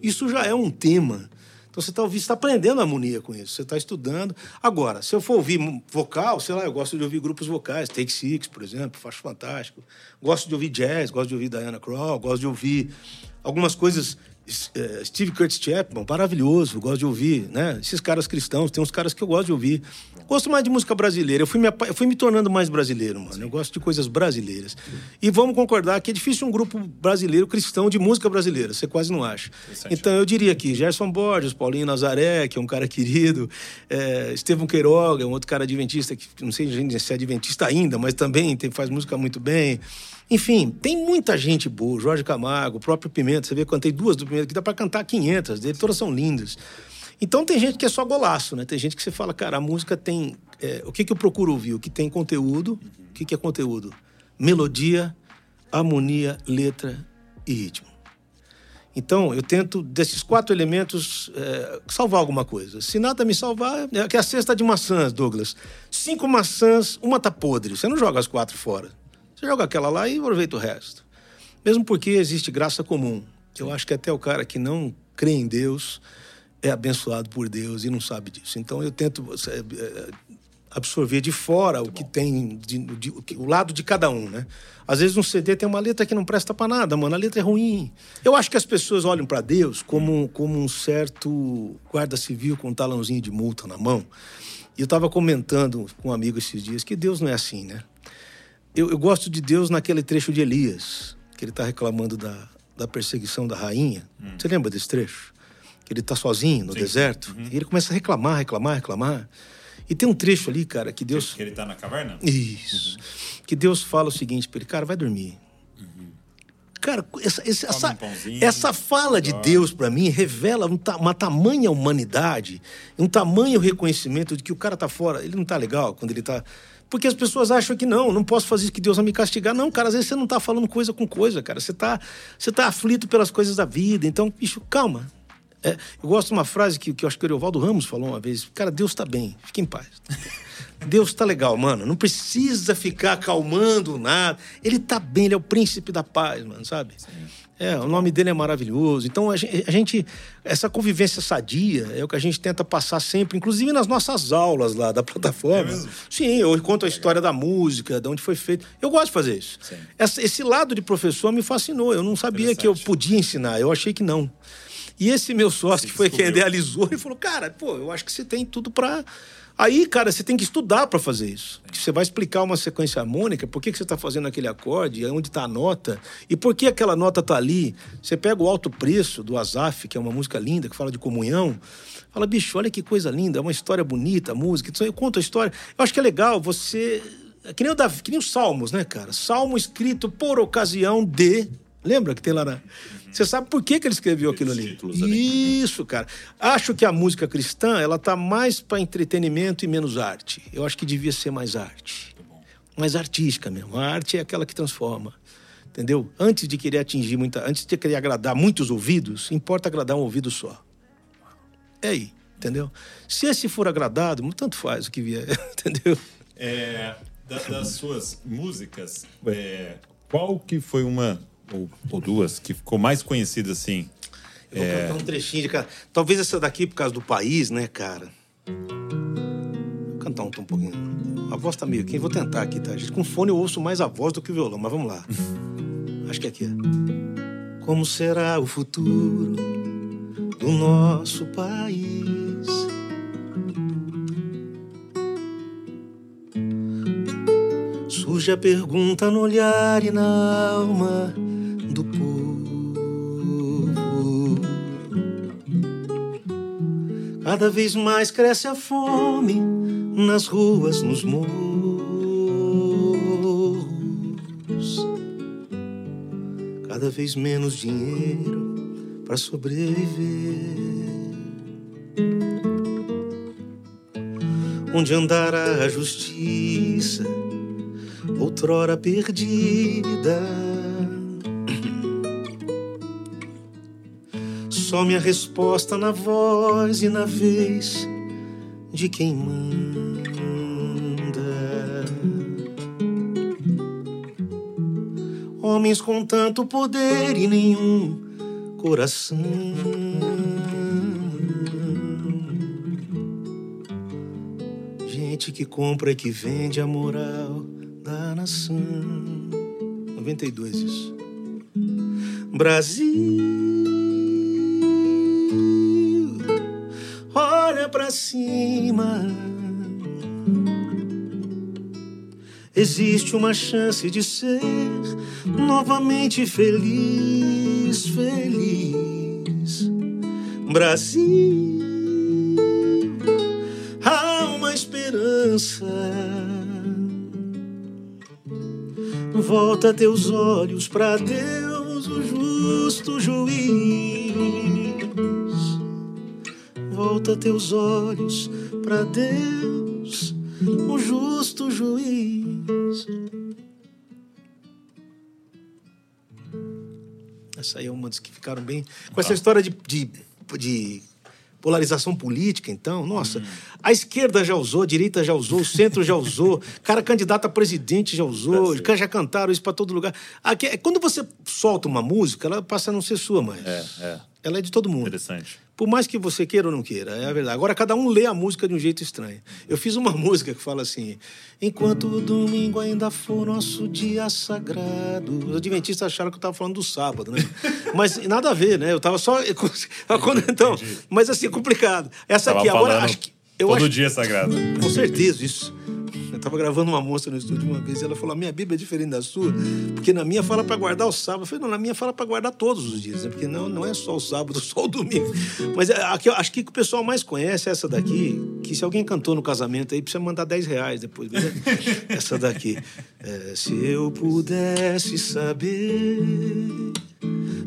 Isso já é um tema. Então você está tá aprendendo harmonia com isso, você está estudando. Agora, se eu for ouvir vocal, sei lá, eu gosto de ouvir grupos vocais, Take Six, por exemplo, acho fantástico. Gosto de ouvir jazz, gosto de ouvir Diana Krall, gosto de ouvir algumas coisas Steve Curtis Chapman, maravilhoso, gosto de ouvir, né? Esses caras cristãos, tem uns caras que eu gosto de ouvir. Gosto mais de música brasileira. Eu fui me, eu fui me tornando mais brasileiro, mano. Eu gosto de coisas brasileiras. E vamos concordar que é difícil um grupo brasileiro cristão de música brasileira. Você quase não acha. Então eu diria aqui, Gerson Borges, Paulinho Nazaré, que é um cara querido, é, Estevão Queiroga, um outro cara adventista, que não sei se é adventista ainda, mas também tem, faz música muito bem. Enfim, tem muita gente boa. Jorge Camargo, o próprio Pimenta. Você vê, eu cantei duas do Pimenta, que dá para cantar 500 dele, todas são lindas. Então tem gente que é só golaço, né? Tem gente que você fala, cara, a música tem. É, o que, que eu procuro ouvir? O que tem conteúdo. O que, que é conteúdo? Melodia, harmonia, letra e ritmo. Então, eu tento, desses quatro elementos, é, salvar alguma coisa. Se nada me salvar, é que a cesta de maçãs, Douglas. Cinco maçãs, uma tá podre. Você não joga as quatro fora. Você joga aquela lá e aproveita o resto. Mesmo porque existe graça comum. Eu acho que até o cara que não crê em Deus, é abençoado por Deus e não sabe disso. Então eu tento é, é, absorver de fora o que tem, de, de, o lado de cada um, né? Às vezes um CD tem uma letra que não presta para nada, mano, a letra é ruim. Eu acho que as pessoas olham para Deus como, como um certo guarda civil com um talãozinho de multa na mão. E eu estava comentando com um amigo esses dias que Deus não é assim, né? Eu, eu gosto de Deus naquele trecho de Elias, que ele está reclamando da, da perseguição da rainha. Hum. Você lembra desse trecho? que ele está sozinho no Sim. deserto, uhum. e ele começa a reclamar, reclamar, reclamar. E tem um trecho ali, cara, que Deus. Que ele está na caverna? Isso. Uhum. Que Deus fala o seguinte para ele, cara, vai dormir. Uhum. Cara, essa, essa, essa, um essa fala de Deus para mim revela um, uma tamanha humanidade, um tamanho reconhecimento de que o cara tá fora, ele não tá legal quando ele tá. Porque as pessoas acham que não, não posso fazer isso que Deus vai me castigar. Não, cara, às vezes você não tá falando coisa com coisa, cara. Você tá, você tá aflito pelas coisas da vida. Então, bicho, calma, é, eu gosto de uma frase que, que eu acho que o Ariovaldo Ramos falou uma vez. Cara, Deus está bem, fique em paz. Deus está legal, mano. Não precisa ficar acalmando nada. Ele está bem, ele é o príncipe da paz, mano, sabe? Sim. É, o nome dele é maravilhoso. Então, a gente, essa convivência sadia é o que a gente tenta passar sempre, inclusive nas nossas aulas lá da plataforma. É Sim, eu conto a história da música, de onde foi feito. Eu gosto de fazer isso. Essa, esse lado de professor me fascinou. Eu não sabia que eu podia ensinar, eu achei que não. E esse meu sócio, que foi quem idealizou, ele falou: Cara, pô, eu acho que você tem tudo para. Aí, cara, você tem que estudar para fazer isso. Você vai explicar uma sequência harmônica, por que, que você está fazendo aquele acorde, onde está a nota, e por que aquela nota está ali. Você pega o Alto Preço, do Azaf, que é uma música linda, que fala de comunhão. Fala, bicho, olha que coisa linda, é uma história bonita, a música. Então, eu conto a história. Eu acho que é legal você. Que nem, o Davi, que nem os Salmos, né, cara? Salmo escrito por ocasião de. Lembra que tem lá na. Você sabe por que, que ele escreveu aquilo ali? Isso, cara. Acho que a música cristã, ela tá mais para entretenimento e menos arte. Eu acho que devia ser mais arte. Mais artística mesmo. A arte é aquela que transforma. Entendeu? Antes de querer atingir muita, antes de querer agradar muitos ouvidos, importa agradar um ouvido só. É aí, entendeu? Se esse for agradado, tanto faz o que vier, entendeu? É, das suas músicas, é, qual que foi uma ou, ou duas, que ficou mais conhecida assim. Eu vou é... cantar um trechinho de cara. Talvez essa daqui, por causa do país, né, cara? Vou cantar um, um pouquinho. A voz tá meio aqui, vou tentar aqui, tá? Com fone eu ouço mais a voz do que o violão, mas vamos lá. Acho que é aqui. Como será o futuro do nosso país? Surge a pergunta no olhar e na alma Cada vez mais cresce a fome nas ruas, nos morros. Cada vez menos dinheiro para sobreviver. Onde andará a justiça, outrora perdida? Some a resposta na voz e na vez de quem manda. Homens com tanto poder e nenhum coração. Gente que compra e que vende a moral da nação. 92 isso. Brasil olha para cima. Existe uma chance de ser novamente feliz, feliz. Brasil, há uma esperança. Volta teus olhos para Deus, o justo juiz. Volta teus olhos para Deus, o justo juiz. Essa aí é uma das que ficaram bem. Com essa história de, de, de polarização política, então, nossa, hum. a esquerda já usou, a direita já usou, o centro já usou, cara candidato a presidente já usou, é, já cantaram isso para todo lugar. Aqui, é, quando você solta uma música, ela passa a não ser sua mais. É, é. Ela é de todo mundo. Interessante. Por mais que você queira ou não queira, é a verdade. Agora, cada um lê a música de um jeito estranho. Eu fiz uma música que fala assim: Enquanto o domingo ainda for nosso dia sagrado. Os adventistas acharam que eu estava falando do sábado, né? Mas nada a ver, né? Eu estava só. Então, mas assim, complicado. Essa aqui, agora. Acho que, eu todo acho... dia sagrado. Com certeza, isso. Eu estava gravando uma moça no estúdio uma vez e ela falou: a minha Bíblia é diferente da sua, porque na minha fala para guardar o sábado. Eu falei: não, na minha fala para guardar todos os dias, né? porque não, não é só o sábado, só o domingo. Mas é, aqui, acho que o pessoal mais conhece é essa daqui, que se alguém cantou no casamento aí, precisa mandar 10 reais depois. Né? essa daqui. É, se eu pudesse saber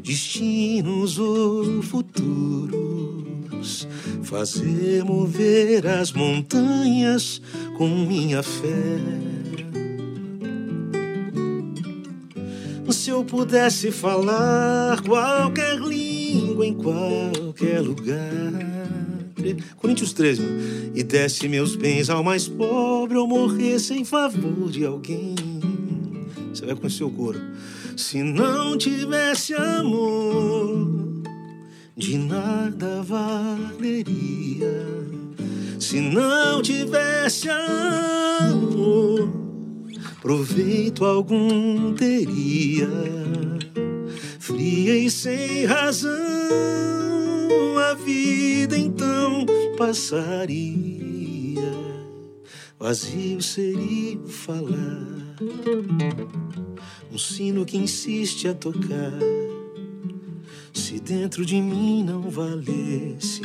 destinos ou fazer mover as montanhas com minha fé. Se eu pudesse falar qualquer língua em qualquer lugar. Coríntios 13, e desse meus bens ao mais pobre ou morresse em favor de alguém. Você vai conhecer o coro. Se não tivesse amor, de nada valeria se não tivesse amor, proveito algum teria. Fria e sem razão, a vida então passaria. Vazio seria falar, um sino que insiste a tocar. Se dentro de mim não valesse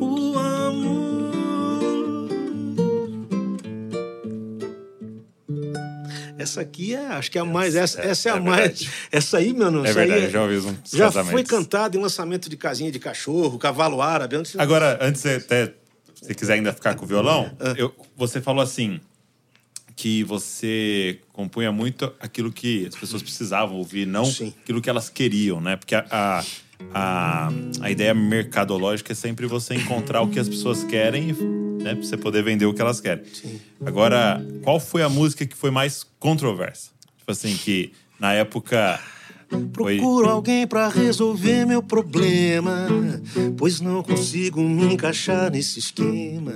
o amor. Essa aqui é, acho que é a mais. Essa, é, essa é, é a mais. Essa aí, meu não É verdade, é, já ouvi um Já foi cantada em lançamento de casinha de cachorro, cavalo árabe. Antes... Agora, antes de até, se quiser ainda ficar com o violão, ah. eu, você falou assim que você compunha muito aquilo que as pessoas precisavam ouvir, não Sim. aquilo que elas queriam, né? Porque a, a, a, a ideia mercadológica é sempre você encontrar o que as pessoas querem né? Pra você poder vender o que elas querem. Sim. Agora, qual foi a música que foi mais controversa? Tipo assim, que na época Procuro alguém para resolver meu problema, pois não consigo me encaixar nesse esquema.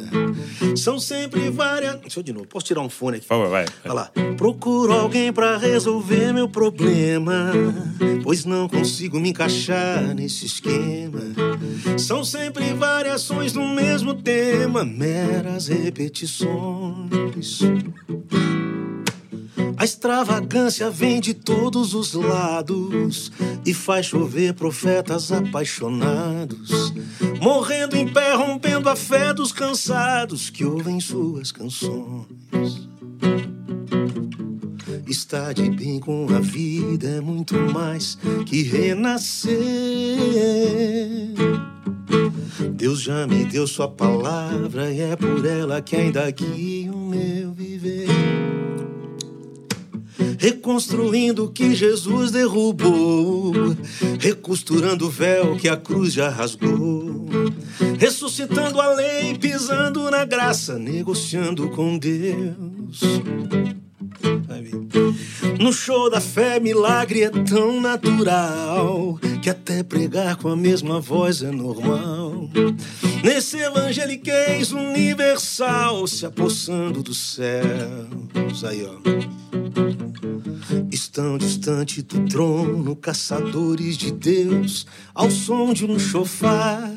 São sempre várias. Deixa eu de novo, posso tirar um fone aqui? Vai. Vai lá. Procuro alguém para resolver meu problema, pois não consigo me encaixar nesse esquema. São sempre variações do mesmo tema, meras repetições. A extravagância vem de todos os lados e faz chover profetas apaixonados, morrendo em pé, rompendo a fé dos cansados que ouvem suas canções. Estar de bem com a vida é muito mais que renascer. Deus já me deu sua palavra e é por ela que ainda guio reconstruindo o que Jesus derrubou, recosturando o véu que a cruz já rasgou, ressuscitando a lei, pisando na graça, negociando com Deus. No show da fé, milagre é tão natural que até pregar com a mesma voz é normal. Nesse evangeliquez universal, se apossando dos céus. Aí, ó. Estão distante do trono, caçadores de Deus, ao som de um chofar.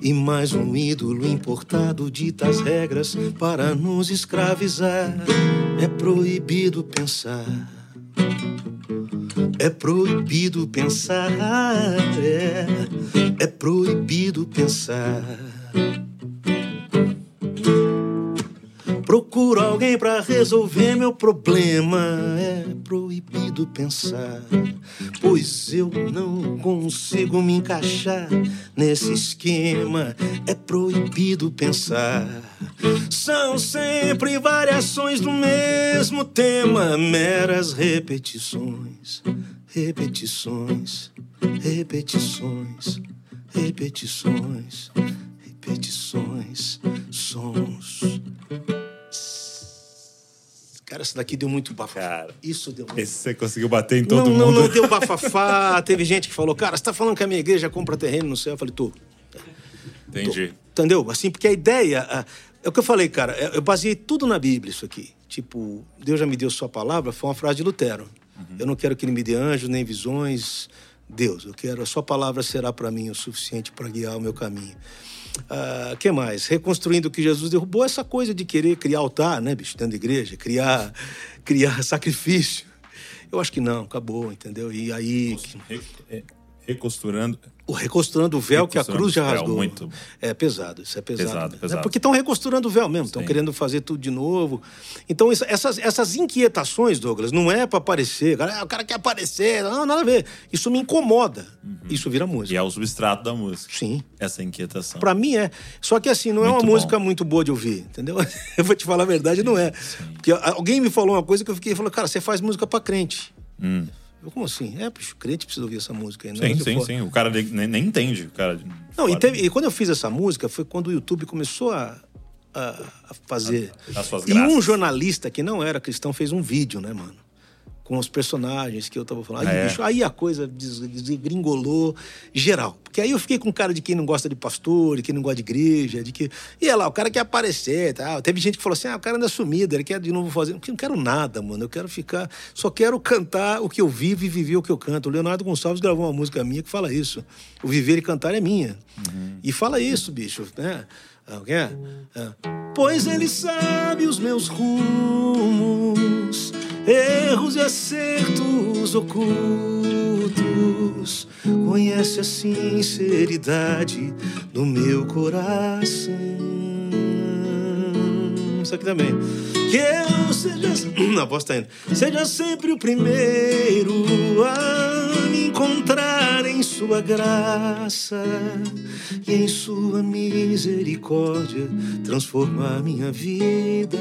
E mais um ídolo importado dita as regras para nos escravizar. É proibido pensar. É proibido pensar. É, é proibido pensar. Procuro alguém para resolver meu problema. É proibido pensar, pois eu não consigo me encaixar nesse esquema. É proibido pensar. São sempre variações do mesmo tema, meras repetições, repetições, repetições, repetições, repetições, sons. Cara, essa daqui deu muito bafafá. Cara, isso deu muito. Esse você conseguiu bater em todo não, mundo. Não, não deu bafafá. Teve gente que falou, cara, você tá falando que a minha igreja compra terreno no céu? Eu falei, tô. Entendi. Tô. Entendeu? Assim, porque a ideia. É o que eu falei, cara. Eu baseei tudo na Bíblia, isso aqui. Tipo, Deus já me deu sua palavra, foi uma frase de Lutero. Uhum. Eu não quero que ele me dê anjos nem visões. Deus, eu quero, a sua palavra será para mim o suficiente para guiar o meu caminho. Uh, que mais? Reconstruindo o que Jesus derrubou, essa coisa de querer criar altar, né, bicho, dentro da igreja, criar, criar sacrifício. Eu acho que não, acabou, entendeu? E aí. Recosturando. O recosturando o véu que a cruz já rasgou. Muito... É pesado, isso é pesado. pesado, pesado. É porque estão recosturando o véu mesmo, estão querendo fazer tudo de novo. Então, essas, essas inquietações, Douglas, não é para aparecer. O cara quer aparecer, não, nada a ver. Isso me incomoda. Uhum. Isso vira música. E é o substrato da música. Sim. Essa inquietação. Para mim é. Só que assim, não muito é uma bom. música muito boa de ouvir, entendeu? Eu vou te falar a verdade, não é. Sim. Porque alguém me falou uma coisa que eu fiquei falou, cara, você faz música para crente. Hum. Como assim? É, puxa, o crente precisa ouvir essa música aí. Sim, sim, sim. O cara nem, nem entende. O cara não, e, teve, e, quando eu fiz essa música foi quando o YouTube começou a, a, a fazer. As suas graças. E um jornalista que não era cristão fez um vídeo, né, mano? Com os personagens que eu tava falando. Aí, é. bicho, aí a coisa desgringolou geral. Porque aí eu fiquei com cara de quem não gosta de pastor, de quem não gosta de igreja, de que. E é lá, o cara quer aparecer tal. Teve gente que falou assim: ah, o cara anda sumido, ele quer de novo fazer. Eu não quero nada, mano. Eu quero ficar. Só quero cantar o que eu vivo e viver o que eu canto. O Leonardo Gonçalves gravou uma música minha que fala isso. O viver e cantar é minha. Uhum. E fala isso, bicho, né? Alguém? É? é. Pois ele sabe os meus rumos erros e acertos ocultos. Conhece a sinceridade do meu coração. Isso aqui também. Que eu seja. A voz tá indo. Seja sempre o primeiro a me encontrar em Sua graça e em Sua misericórdia transformar minha vida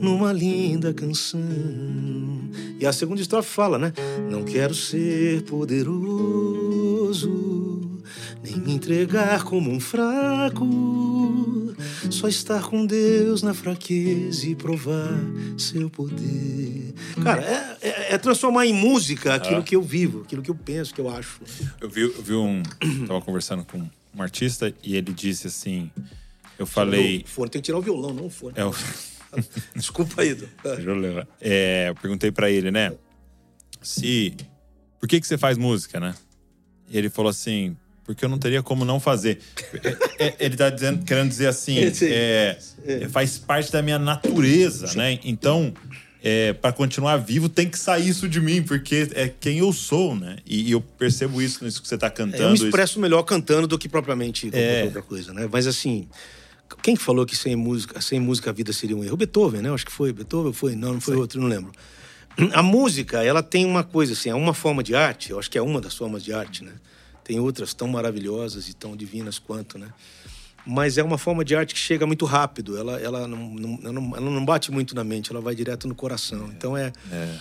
numa linda canção. E a segunda estrofe fala, né? Não quero ser poderoso, nem me entregar como um fraco, só estar com Deus na fraqueza e provar seu poder. Cara, é, é, é transformar em música aquilo ah. que eu vivo, aquilo que eu penso, que eu acho. Eu vi, eu vi um. Tava conversando com um artista e ele disse assim. Eu falei. Fone, tem que tirar o violão, não o fone. É o... Desculpa aí. É, eu perguntei para ele, né? Se. Por que, que você faz música, né? E ele falou assim: porque eu não teria como não fazer. É, é, ele tá dizendo, querendo dizer assim, é, é, faz parte da minha natureza, né? Então, é, para continuar vivo, tem que sair isso de mim, porque é quem eu sou, né? E, e eu percebo isso nisso que você tá cantando. eu me expresso isso... melhor cantando do que propriamente qualquer outra coisa, né? Mas assim, quem falou que sem música, sem música a vida seria um erro? Beethoven, né? Acho que foi. Beethoven foi? Não, não foi outro, não lembro. A música, ela tem uma coisa assim, é uma forma de arte, eu acho que é uma das formas de arte, né? Tem outras tão maravilhosas e tão divinas quanto, né? Mas é uma forma de arte que chega muito rápido, ela, ela, não, não, ela, não, bate muito na mente, ela vai direto no coração. É, então é, é.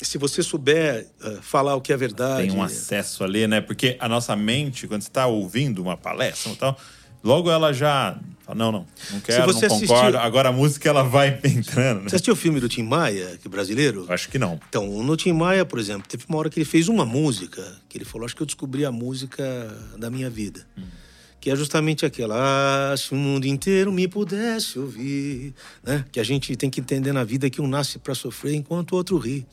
Se você souber uh, falar o que é verdade. Tem um acesso ali, né? Porque a nossa mente, quando você está ouvindo uma palestra e tal, logo ela já não, não, não quero, não concordo. Assistiu... Agora a música ela vai entrando. Né? Você assistiu o filme do Tim Maia, que é brasileiro? Acho que não. Então, no Tim Maia, por exemplo, teve uma hora que ele fez uma música, que ele falou, acho que eu descobri a música da minha vida. Hum. Que é justamente aquela, ah, se o mundo inteiro me pudesse ouvir, né? Que a gente tem que entender na vida que um nasce para sofrer enquanto o outro ri.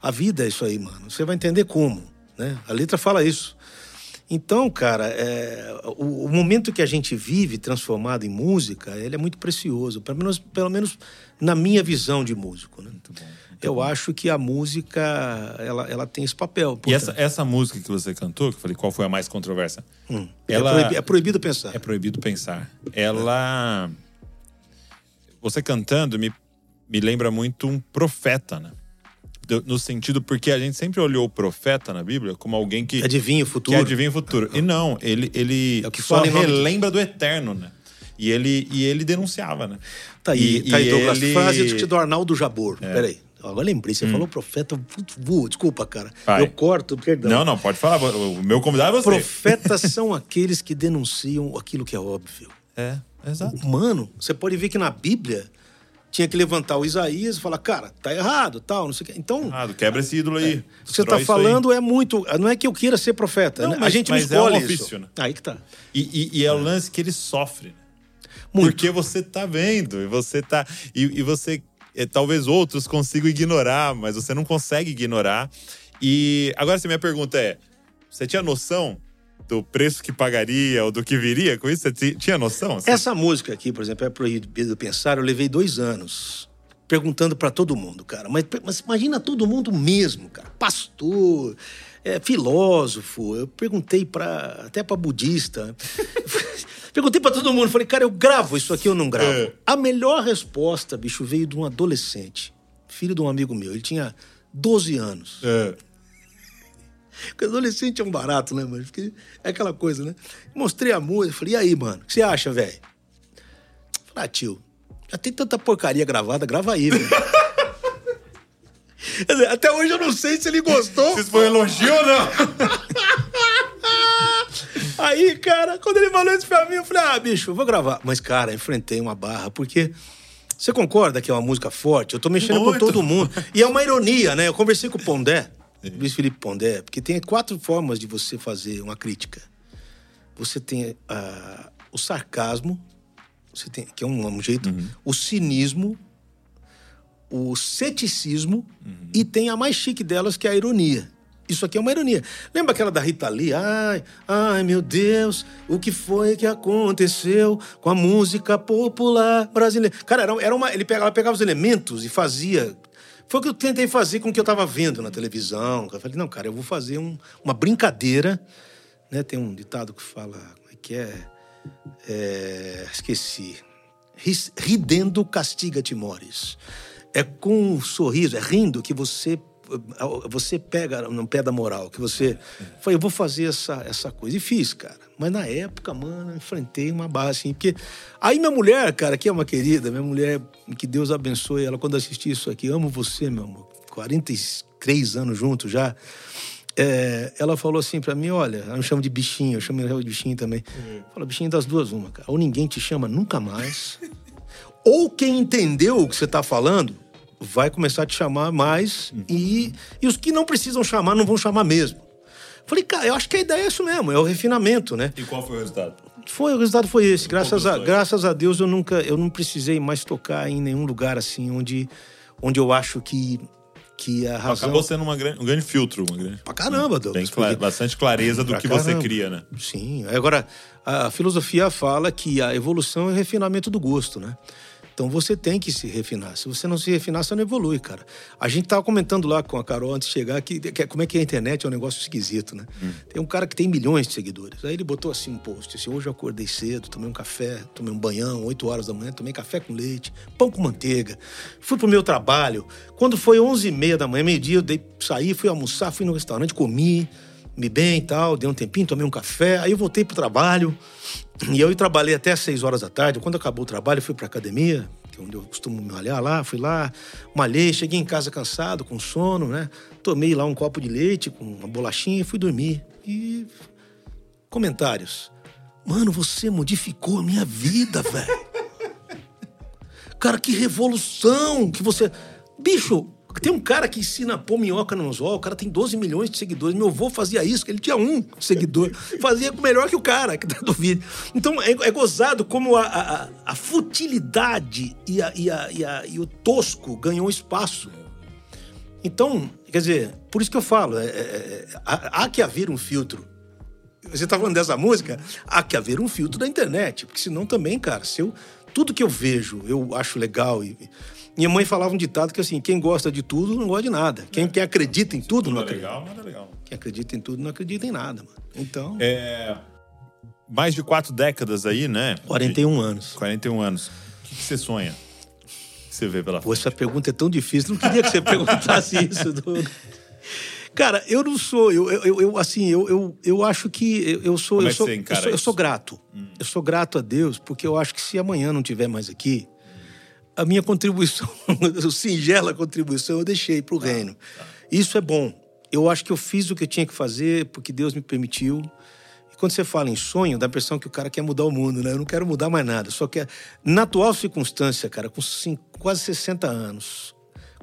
A vida é isso aí, mano. Você vai entender como, né? A letra fala isso. Então, cara, é, o, o, momento que a gente vive transformado em música, ele é muito precioso, pelo menos, pelo menos na minha visão de músico. Né? Muito bom, muito eu bom. acho que a música ela, ela tem esse papel. E essa, essa música que você cantou, que eu falei qual foi a mais controversa? Hum, é ela, é, proibido, é proibido pensar. É proibido pensar. Ela. Você cantando me, me lembra muito um profeta, né? No sentido porque a gente sempre olhou o profeta na Bíblia como alguém que adivinha o futuro. Que adivinha o futuro. E não, ele ele é que só relembra do eterno, né? E ele e ele denunciava, né? Tá aí, e, tá aí, Douglas, ele... frase do Arnaldo Jabor. É. Peraí. Agora lembrei, você hum. falou profeta. desculpa, cara. Vai. Eu corto, perdão. Não, não, pode falar. O meu convidado é você. Profetas são aqueles que denunciam aquilo que é óbvio. É, exato. Mano, você pode ver que na Bíblia tinha que levantar o Isaías e falar, cara, tá errado, tal, não sei o quê. Então. Errado, quebra esse ídolo aí. É, você está falando é muito. Não é que eu queira ser profeta. Não, né? mas, a gente mas não escolhe é um ofício, isso. Né? Aí que tá. E, e, e é o lance que ele sofre. Né? Muito. Porque você tá vendo, e você tá. E, e você. É, talvez outros consigam ignorar, mas você não consegue ignorar. E agora, se minha pergunta é: você tinha noção do preço que pagaria ou do que viria com isso? Você tinha noção? Assim? Essa música aqui, por exemplo, é Proibido Pensar, eu levei dois anos perguntando para todo mundo, cara. Mas, mas, imagina todo mundo mesmo, cara. Pastor, é, filósofo. Eu perguntei para até para budista. perguntei para todo mundo. Falei, cara, eu gravo isso aqui ou não gravo? É. A melhor resposta, bicho, veio de um adolescente, filho de um amigo meu. Ele tinha 12 anos. É. Porque adolescente é um barato, né, mano? Porque é aquela coisa, né? Mostrei a música, falei, e aí, mano? O que você acha, velho? Falei, ah, tio, já tem tanta porcaria gravada, grava aí, velho. Até hoje eu não sei se ele gostou. Se foi elogio ou não. Aí, cara, quando ele falou isso pra mim, eu falei, ah, bicho, vou gravar. Mas, cara, enfrentei uma barra, porque você concorda que é uma música forte? Eu tô mexendo Muito. com todo mundo. E é uma ironia, né? Eu conversei com o Pondé, Luiz Felipe Pondé, porque tem quatro formas de você fazer uma crítica. Você tem uh, o sarcasmo, você tem, que é um, um jeito, uhum. o cinismo, o ceticismo uhum. e tem a mais chique delas, que é a ironia. Isso aqui é uma ironia. Lembra aquela da Rita Lee? Ai, ai, meu Deus, o que foi que aconteceu com a música popular brasileira? Cara, era, era uma, ele pegava, ela pegava os elementos e fazia foi o que eu tentei fazer com o que eu estava vendo na televisão. Eu falei, não, cara, eu vou fazer um, uma brincadeira. Né? Tem um ditado que fala, como é que é? é esqueci. Ridendo castiga timores. É com um sorriso, é rindo que você você pega no pé da moral, que você. Foi, eu vou fazer essa, essa coisa. E fiz, cara. Mas na época, mano, enfrentei uma base assim. Porque. Aí minha mulher, cara, que é uma querida, minha mulher, que Deus abençoe ela quando assistir isso aqui, amo você, meu amor. 43 anos juntos já. É, ela falou assim para mim: olha, ela me chama de bichinho, eu chamo ela de bichinho também. Uhum. Fala, bichinho das duas, uma, cara. Ou ninguém te chama nunca mais. ou quem entendeu o que você tá falando vai começar a te chamar mais e, e os que não precisam chamar não vão chamar mesmo. Falei, cara, eu acho que a ideia é isso mesmo, é o refinamento, né? E qual foi o resultado? Foi, o resultado foi esse. Graças a, graças a Deus eu nunca, eu não precisei mais tocar em nenhum lugar assim onde, onde eu acho que que a razão... Acabou sendo uma grande, um grande filtro. Uma grande... Pra caramba, Douglas. Tem porque... bastante clareza do que caramba. você cria, né? Sim. Agora, a filosofia fala que a evolução é o refinamento do gosto, né? Então você tem que se refinar. Se você não se refinar, você não evolui, cara. A gente tava comentando lá com a Carol antes de chegar que, que como é que a internet é um negócio esquisito, né? Hum. Tem um cara que tem milhões de seguidores. Aí ele botou assim um post, assim, hoje eu acordei cedo, tomei um café, tomei um banhão, 8 horas da manhã, tomei café com leite, pão com manteiga. Fui pro meu trabalho. Quando foi 11 e meia da manhã, meio-dia, eu dei, saí, fui almoçar, fui no restaurante, comi, me bem e tal, dei um tempinho, tomei um café, aí eu voltei pro trabalho. E eu trabalhei até seis horas da tarde. Quando acabou o trabalho, fui pra academia, que é onde eu costumo malhar lá. Fui lá, malhei, cheguei em casa cansado, com sono, né? Tomei lá um copo de leite com uma bolachinha e fui dormir. E. Comentários. Mano, você modificou a minha vida, velho. Cara, que revolução que você. Bicho, tem um cara que ensina a pôr minhoca no anzol, o cara tem 12 milhões de seguidores. Meu avô fazia isso, ele tinha um seguidor. Fazia melhor que o cara que tá do vídeo. Então é, é gozado como a, a, a futilidade e, a, e, a, e, e o tosco ganhou espaço. Então, quer dizer, por isso que eu falo, é, é, é há, há que haver um filtro Você tá falando dessa música? Há que haver um filtro da internet, porque senão também, cara, se eu, tudo que eu vejo, eu acho legal e minha mãe falava um ditado que assim, quem gosta de tudo não gosta de nada. Quem, quem acredita em tudo, tudo não é acredita. legal, nada legal. Quem acredita em tudo não acredita em nada, mano. Então. É. Mais de quatro décadas aí, né? 41 de... anos. 41 anos. O que, que você sonha? que você vê pela Pô, essa pergunta é tão difícil. Não queria que você perguntasse isso. Cara, eu não sou. Eu, eu, eu assim, eu, eu, eu acho que eu sou. Como eu, é sou, eu sou, eu sou grato. Hum. Eu sou grato a Deus, porque eu acho que se amanhã não tiver mais aqui, a minha contribuição, a singela contribuição, eu deixei para o tá, reino. Tá. Isso é bom. Eu acho que eu fiz o que eu tinha que fazer porque Deus me permitiu. E quando você fala em sonho, dá a impressão que o cara quer mudar o mundo, né? Eu não quero mudar mais nada. Só que, na atual circunstância, cara, com cinco, quase 60 anos,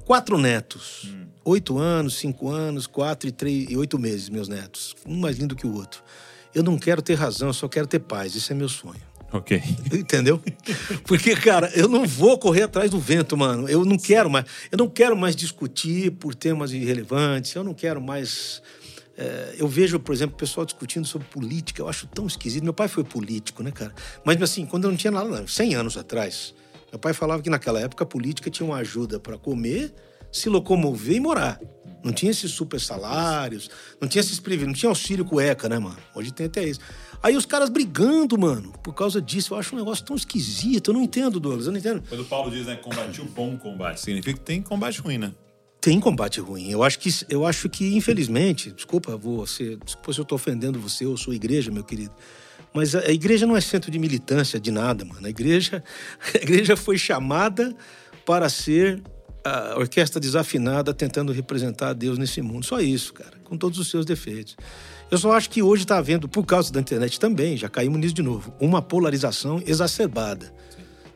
quatro netos, hum. oito anos, cinco anos, quatro e três e oito meses, meus netos, um mais lindo que o outro. Eu não quero ter razão, eu só quero ter paz. Esse é meu sonho. Ok. Entendeu? Porque, cara, eu não vou correr atrás do vento, mano. Eu não quero mais. Eu não quero mais discutir por temas irrelevantes. Eu não quero mais. É, eu vejo, por exemplo, o pessoal discutindo sobre política. Eu acho tão esquisito. Meu pai foi político, né, cara? Mas, assim, quando eu não tinha nada, não, 100 anos atrás, meu pai falava que naquela época a política tinha uma ajuda para comer, se locomover e morar. Não tinha esses super salários, não tinha esses privilégios, não tinha auxílio cueca, né, mano? Hoje tem até isso. Aí os caras brigando, mano, por causa disso. Eu acho um negócio tão esquisito. Eu não entendo, Douglas, eu não entendo. Quando o Paulo diz, né, combate o bom combate, significa que tem combate ruim, né? Tem combate ruim. Eu acho que, eu acho que infelizmente, desculpa você, desculpa se eu tô ofendendo você, eu sou igreja, meu querido. Mas a, igreja não é centro de militância de nada, mano. A igreja, a igreja foi chamada para ser a orquestra desafinada tentando representar Deus nesse mundo. Só isso, cara, com todos os seus defeitos. Eu só acho que hoje está havendo, por causa da internet também, já caímos nisso de novo, uma polarização exacerbada.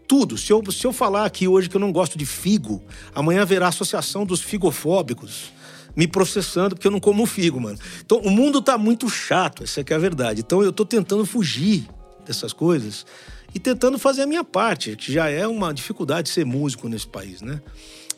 Tudo. Se eu, se eu falar aqui hoje que eu não gosto de figo, amanhã haverá associação dos figofóbicos me processando porque eu não como figo, mano. Então o mundo tá muito chato, essa é a verdade. Então eu tô tentando fugir dessas coisas e tentando fazer a minha parte, que já é uma dificuldade ser músico nesse país, né?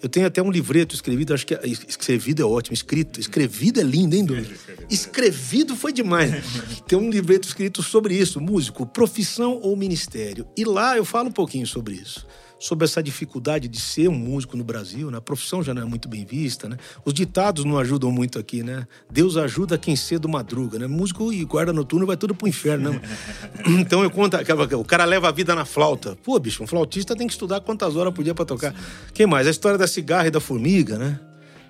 Eu tenho até um livreto escrevido, acho que é, escrevido é ótimo, escrito. Escrevido é lindo, hein, Douglas? Escrevido foi demais. Tem um livreto escrito sobre isso, músico, profissão ou ministério. E lá eu falo um pouquinho sobre isso sobre essa dificuldade de ser um músico no Brasil, né? A profissão já não é muito bem vista, né? Os ditados não ajudam muito aqui, né? Deus ajuda quem cedo madruga, né? Músico e guarda noturno vai tudo pro inferno, né? então eu conto, o cara leva a vida na flauta. Pô, bicho, um flautista tem que estudar quantas horas por dia pra tocar. Sim. Quem mais? A história da cigarra e da formiga, né?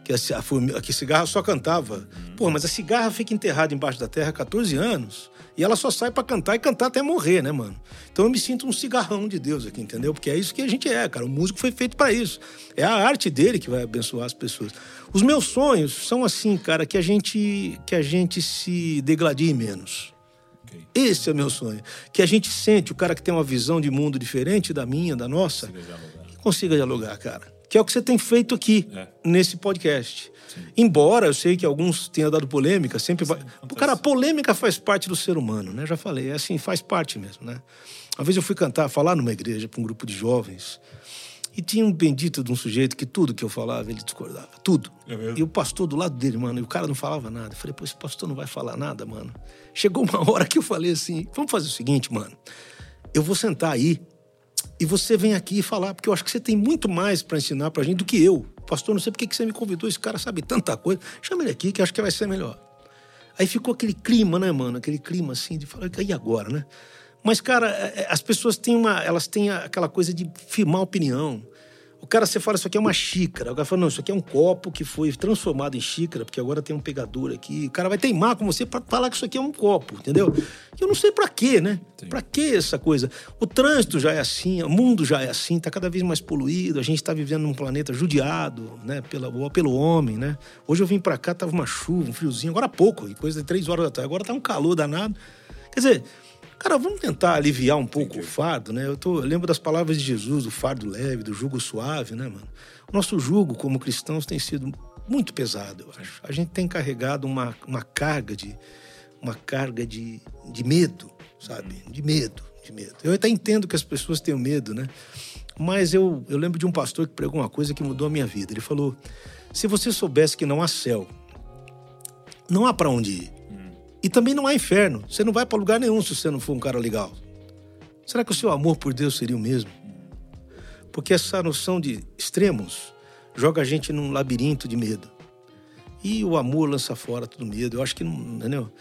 Que a, formiga, que a cigarra só cantava. Pô, mas a cigarra fica enterrada embaixo da terra há 14 anos. E ela só sai para cantar e cantar até morrer, né, mano? Então eu me sinto um cigarrão de Deus aqui, entendeu? Porque é isso que a gente é, cara. O músico foi feito para isso. É a arte dele que vai abençoar as pessoas. Os meus sonhos são assim, cara, que a gente que a gente se degladie menos. Okay. Esse é o meu sonho. Que a gente sente o cara que tem uma visão de mundo diferente da minha, da nossa, que consiga dialogar, cara. Que é o que você tem feito aqui é. nesse podcast. Embora eu sei que alguns tenham dado polêmica, sempre vai. Sim, cara, a polêmica faz parte do ser humano, né? Já falei, é assim, faz parte mesmo, né? Uma vez eu fui cantar, falar numa igreja para um grupo de jovens. E tinha um bendito de um sujeito que tudo que eu falava, ele discordava. Tudo. É e o pastor do lado dele, mano, e o cara não falava nada. Eu falei, pô, esse pastor não vai falar nada, mano. Chegou uma hora que eu falei assim: vamos fazer o seguinte, mano. Eu vou sentar aí e você vem aqui falar, porque eu acho que você tem muito mais para ensinar pra gente do que eu. Pastor, não sei por que você me convidou, esse cara sabe tanta coisa. Chama ele aqui que acho que vai ser melhor. Aí ficou aquele clima, né, mano? Aquele clima assim de falar, e agora, né? Mas, cara, é, é, as pessoas têm uma. Elas têm aquela coisa de firmar opinião. O cara, você fala, isso aqui é uma xícara. O cara fala, não, isso aqui é um copo que foi transformado em xícara, porque agora tem um pegador aqui. O cara vai teimar com você para falar que isso aqui é um copo, entendeu? E eu não sei para quê, né? Para que essa coisa? O trânsito já é assim, o mundo já é assim, tá cada vez mais poluído. A gente tá vivendo num planeta judiado, né? Pela, pelo homem, né? Hoje eu vim para cá, tava uma chuva, um friozinho, agora há pouco, coisa de três horas da tarde. Agora tá um calor danado. Quer dizer, Cara, vamos tentar aliviar um pouco Entendi. o fardo, né? Eu, tô, eu lembro das palavras de Jesus, do fardo leve, do jugo suave, né, mano? O nosso jugo como cristãos tem sido muito pesado, eu acho. A gente tem carregado uma, uma carga de uma carga de, de medo, sabe? De medo, de medo. Eu até entendo que as pessoas tenham medo, né? Mas eu, eu lembro de um pastor que pregou uma coisa que mudou a minha vida. Ele falou: se você soubesse que não há céu, não há para onde ir. E também não há inferno. Você não vai para lugar nenhum se você não for um cara legal. Será que o seu amor por Deus seria o mesmo? Porque essa noção de extremos joga a gente num labirinto de medo. E o amor lança fora todo medo. Eu acho que não, entendeu?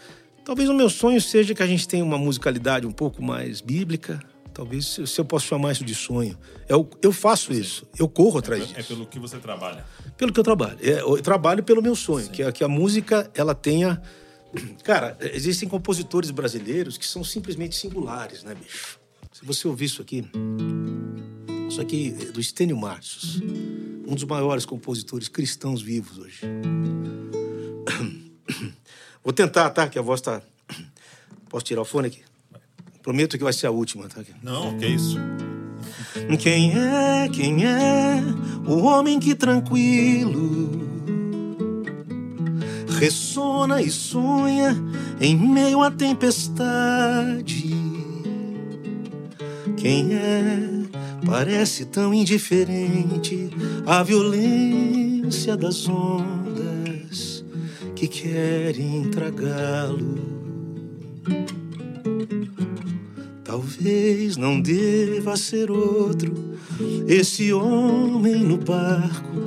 Talvez o meu sonho seja que a gente tenha uma musicalidade um pouco mais bíblica. Talvez se eu posso chamar isso de sonho. Eu, eu faço isso, eu corro atrás é, disso. É pelo que você trabalha. Pelo que eu trabalho. É, eu trabalho pelo meu sonho, que, que a música ela tenha. Cara, existem compositores brasileiros que são simplesmente singulares, né, bicho? Se você ouvir isso aqui, isso aqui é do Estênio Marços, um dos maiores compositores cristãos vivos hoje. Vou tentar, tá? Que a voz tá. Posso tirar o fone aqui? Prometo que vai ser a última, tá? Não, que isso. Quem é, quem é o homem que tranquilo ressona e sonha em meio à tempestade? Quem é parece tão indiferente à violência das ondas que querem tragá-lo. Talvez não deva ser outro esse homem no barco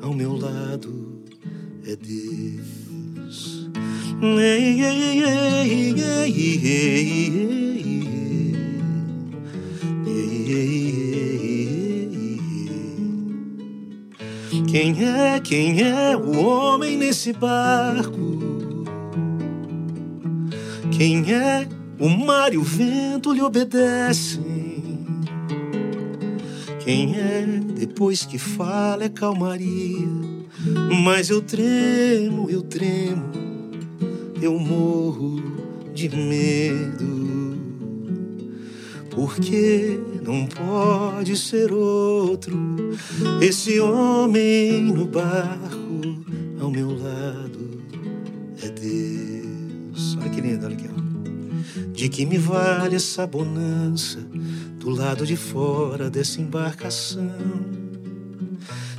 ao meu lado Quem é, quem é o homem nesse barco? Quem é o mar e o vento lhe obedecem? Quem é, depois que fala, é calmaria? Mas eu tremo, eu tremo, eu morro de medo. Porque não pode ser outro. Esse homem no barco ao meu lado é Deus. Olha que lindo, olha aqui. Ó. De que me vale essa bonança do lado de fora dessa embarcação?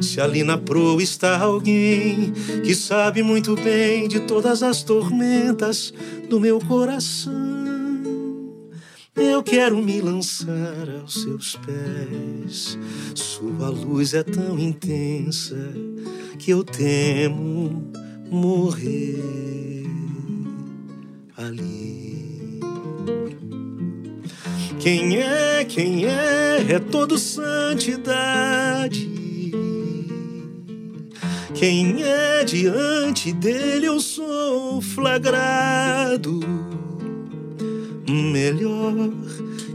Se ali na proa está alguém que sabe muito bem de todas as tormentas do meu coração. Eu quero me lançar aos seus pés. Sua luz é tão intensa que eu temo morrer ali. Quem é, quem é, é todo santidade. Quem é diante dele eu sou flagrado Melhor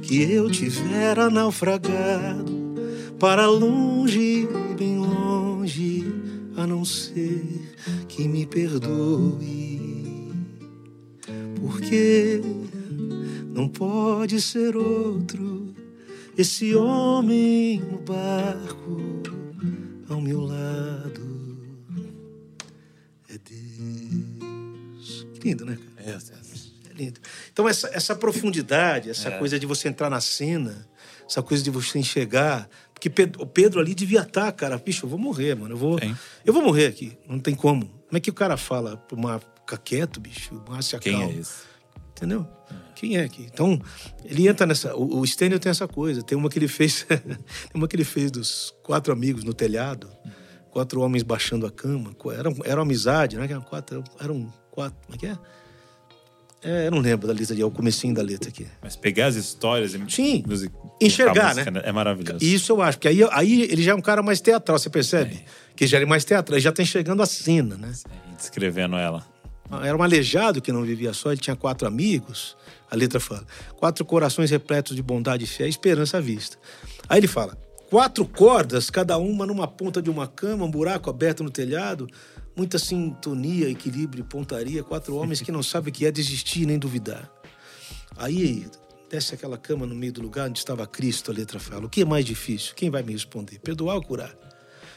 que eu tivera naufragado para longe, bem longe, a não ser que me perdoe. Porque não pode ser outro esse homem no barco ao meu lado. Lindo, né, cara? É, é lindo. Então, essa, essa profundidade, essa é. coisa de você entrar na cena, essa coisa de você enxergar. Porque Pedro, o Pedro ali devia estar, tá, cara, bicho, eu vou morrer, mano. Eu vou, eu vou morrer aqui. Não tem como. Como é que o cara fala pra uma. Fica quieto, bicho. Márcia Quem é esse? Entendeu? É. Quem é aqui? Então, ele entra nessa. O, o Stênio tem essa coisa. Tem uma que ele fez. tem uma que ele fez dos quatro amigos no telhado. Quatro homens baixando a cama. Era, era uma amizade, né? Quatro. Eram quatro. Como é que é? É, eu não lembro da letra ali, é o comecinho da letra aqui. Mas pegar as histórias e Sim, enxergar, música, né? É maravilhoso. Isso eu acho, porque aí, aí ele já é um cara mais teatral, você percebe? É. Que já é mais teatral, ele já tá enxergando a cena, né? descrevendo ela. Era um aleijado que não vivia só, ele tinha quatro amigos. A letra fala: quatro corações repletos de bondade, fé e esperança à vista. Aí ele fala: quatro cordas, cada uma numa ponta de uma cama, um buraco aberto no telhado, muita sintonia, equilíbrio, pontaria, quatro homens que não sabem o que é desistir nem duvidar. Aí desce aquela cama no meio do lugar onde estava Cristo, a letra fala. O que é mais difícil? Quem vai me responder? Perdoar ou curar?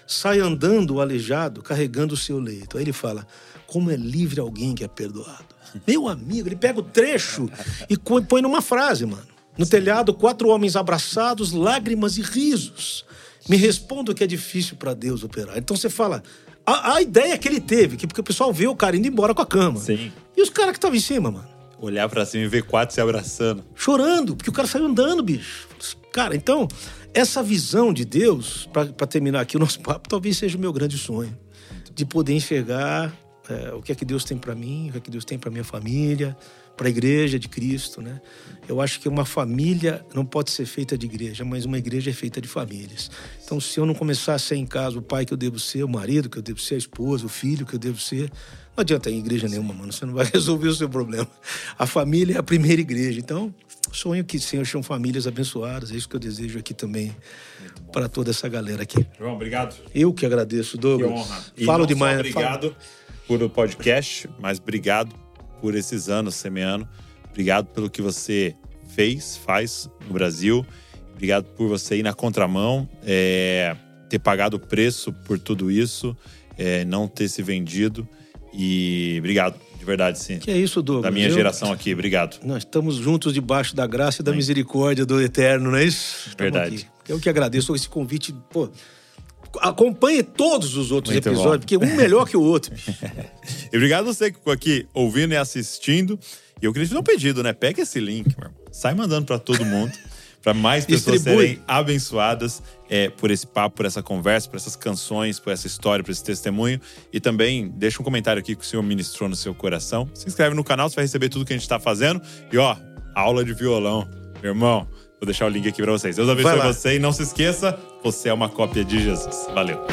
Sai andando o aleijado, carregando o seu leito. Aí ele fala: Como é livre alguém que é perdoado? Meu amigo, ele pega o trecho e põe numa frase, mano. No telhado, quatro homens abraçados, lágrimas e risos. Me responda o que é difícil para Deus operar. Então você fala, A, a, ideia que ele teve, que porque o pessoal vê o cara indo embora com a cama. Sim. E os caras que estavam em cima, mano? Olhar para cima e ver quatro se abraçando. Chorando, porque o cara saiu andando, bicho. Cara, então, essa visão de Deus, para terminar aqui o nosso papo, talvez seja o meu grande sonho. De poder enxergar é, o que é que Deus tem para mim, o que é que Deus tem para minha família, para a igreja de Cristo, né? Eu acho que uma família não pode ser feita de igreja, mas uma igreja é feita de famílias. Então, se eu não começar a ser em casa o pai que eu devo ser, o marido que eu devo ser, a esposa, o filho que eu devo ser, não adianta ir em igreja nenhuma, mano. Você não vai resolver o seu problema. A família é a primeira igreja. Então, sonho que Senhor sejam famílias abençoadas. É isso que eu desejo aqui também para toda essa galera aqui. João, obrigado. Eu que agradeço, Douglas. Que honra. E Falo demais. Obrigado falo... por o podcast, mas obrigado por esses anos semeando. Obrigado pelo que você fez, faz no Brasil. Obrigado por você ir na contramão, é, ter pagado o preço por tudo isso, é, não ter se vendido. E obrigado, de verdade, sim. Que é isso, Douglas. Da minha Eu... geração aqui, obrigado. Nós estamos juntos debaixo da graça e da sim. misericórdia do Eterno, não é isso? Verdade. Eu que agradeço esse convite. Pô, acompanhe todos os outros Muito episódios, bom. porque um melhor que o outro. e obrigado a você que ficou aqui ouvindo e assistindo. E eu queria te dar um pedido, né? Pega esse link, mano. sai mandando para todo mundo. para mais pessoas Distribui. serem abençoadas é, por esse papo, por essa conversa, por essas canções, por essa história, por esse testemunho. E também deixa um comentário aqui que o Senhor ministrou no seu coração. Se inscreve no canal, você vai receber tudo que a gente está fazendo. E ó, aula de violão, meu irmão. Vou deixar o link aqui para vocês. Deus abençoe você e não se esqueça, você é uma cópia de Jesus. Valeu.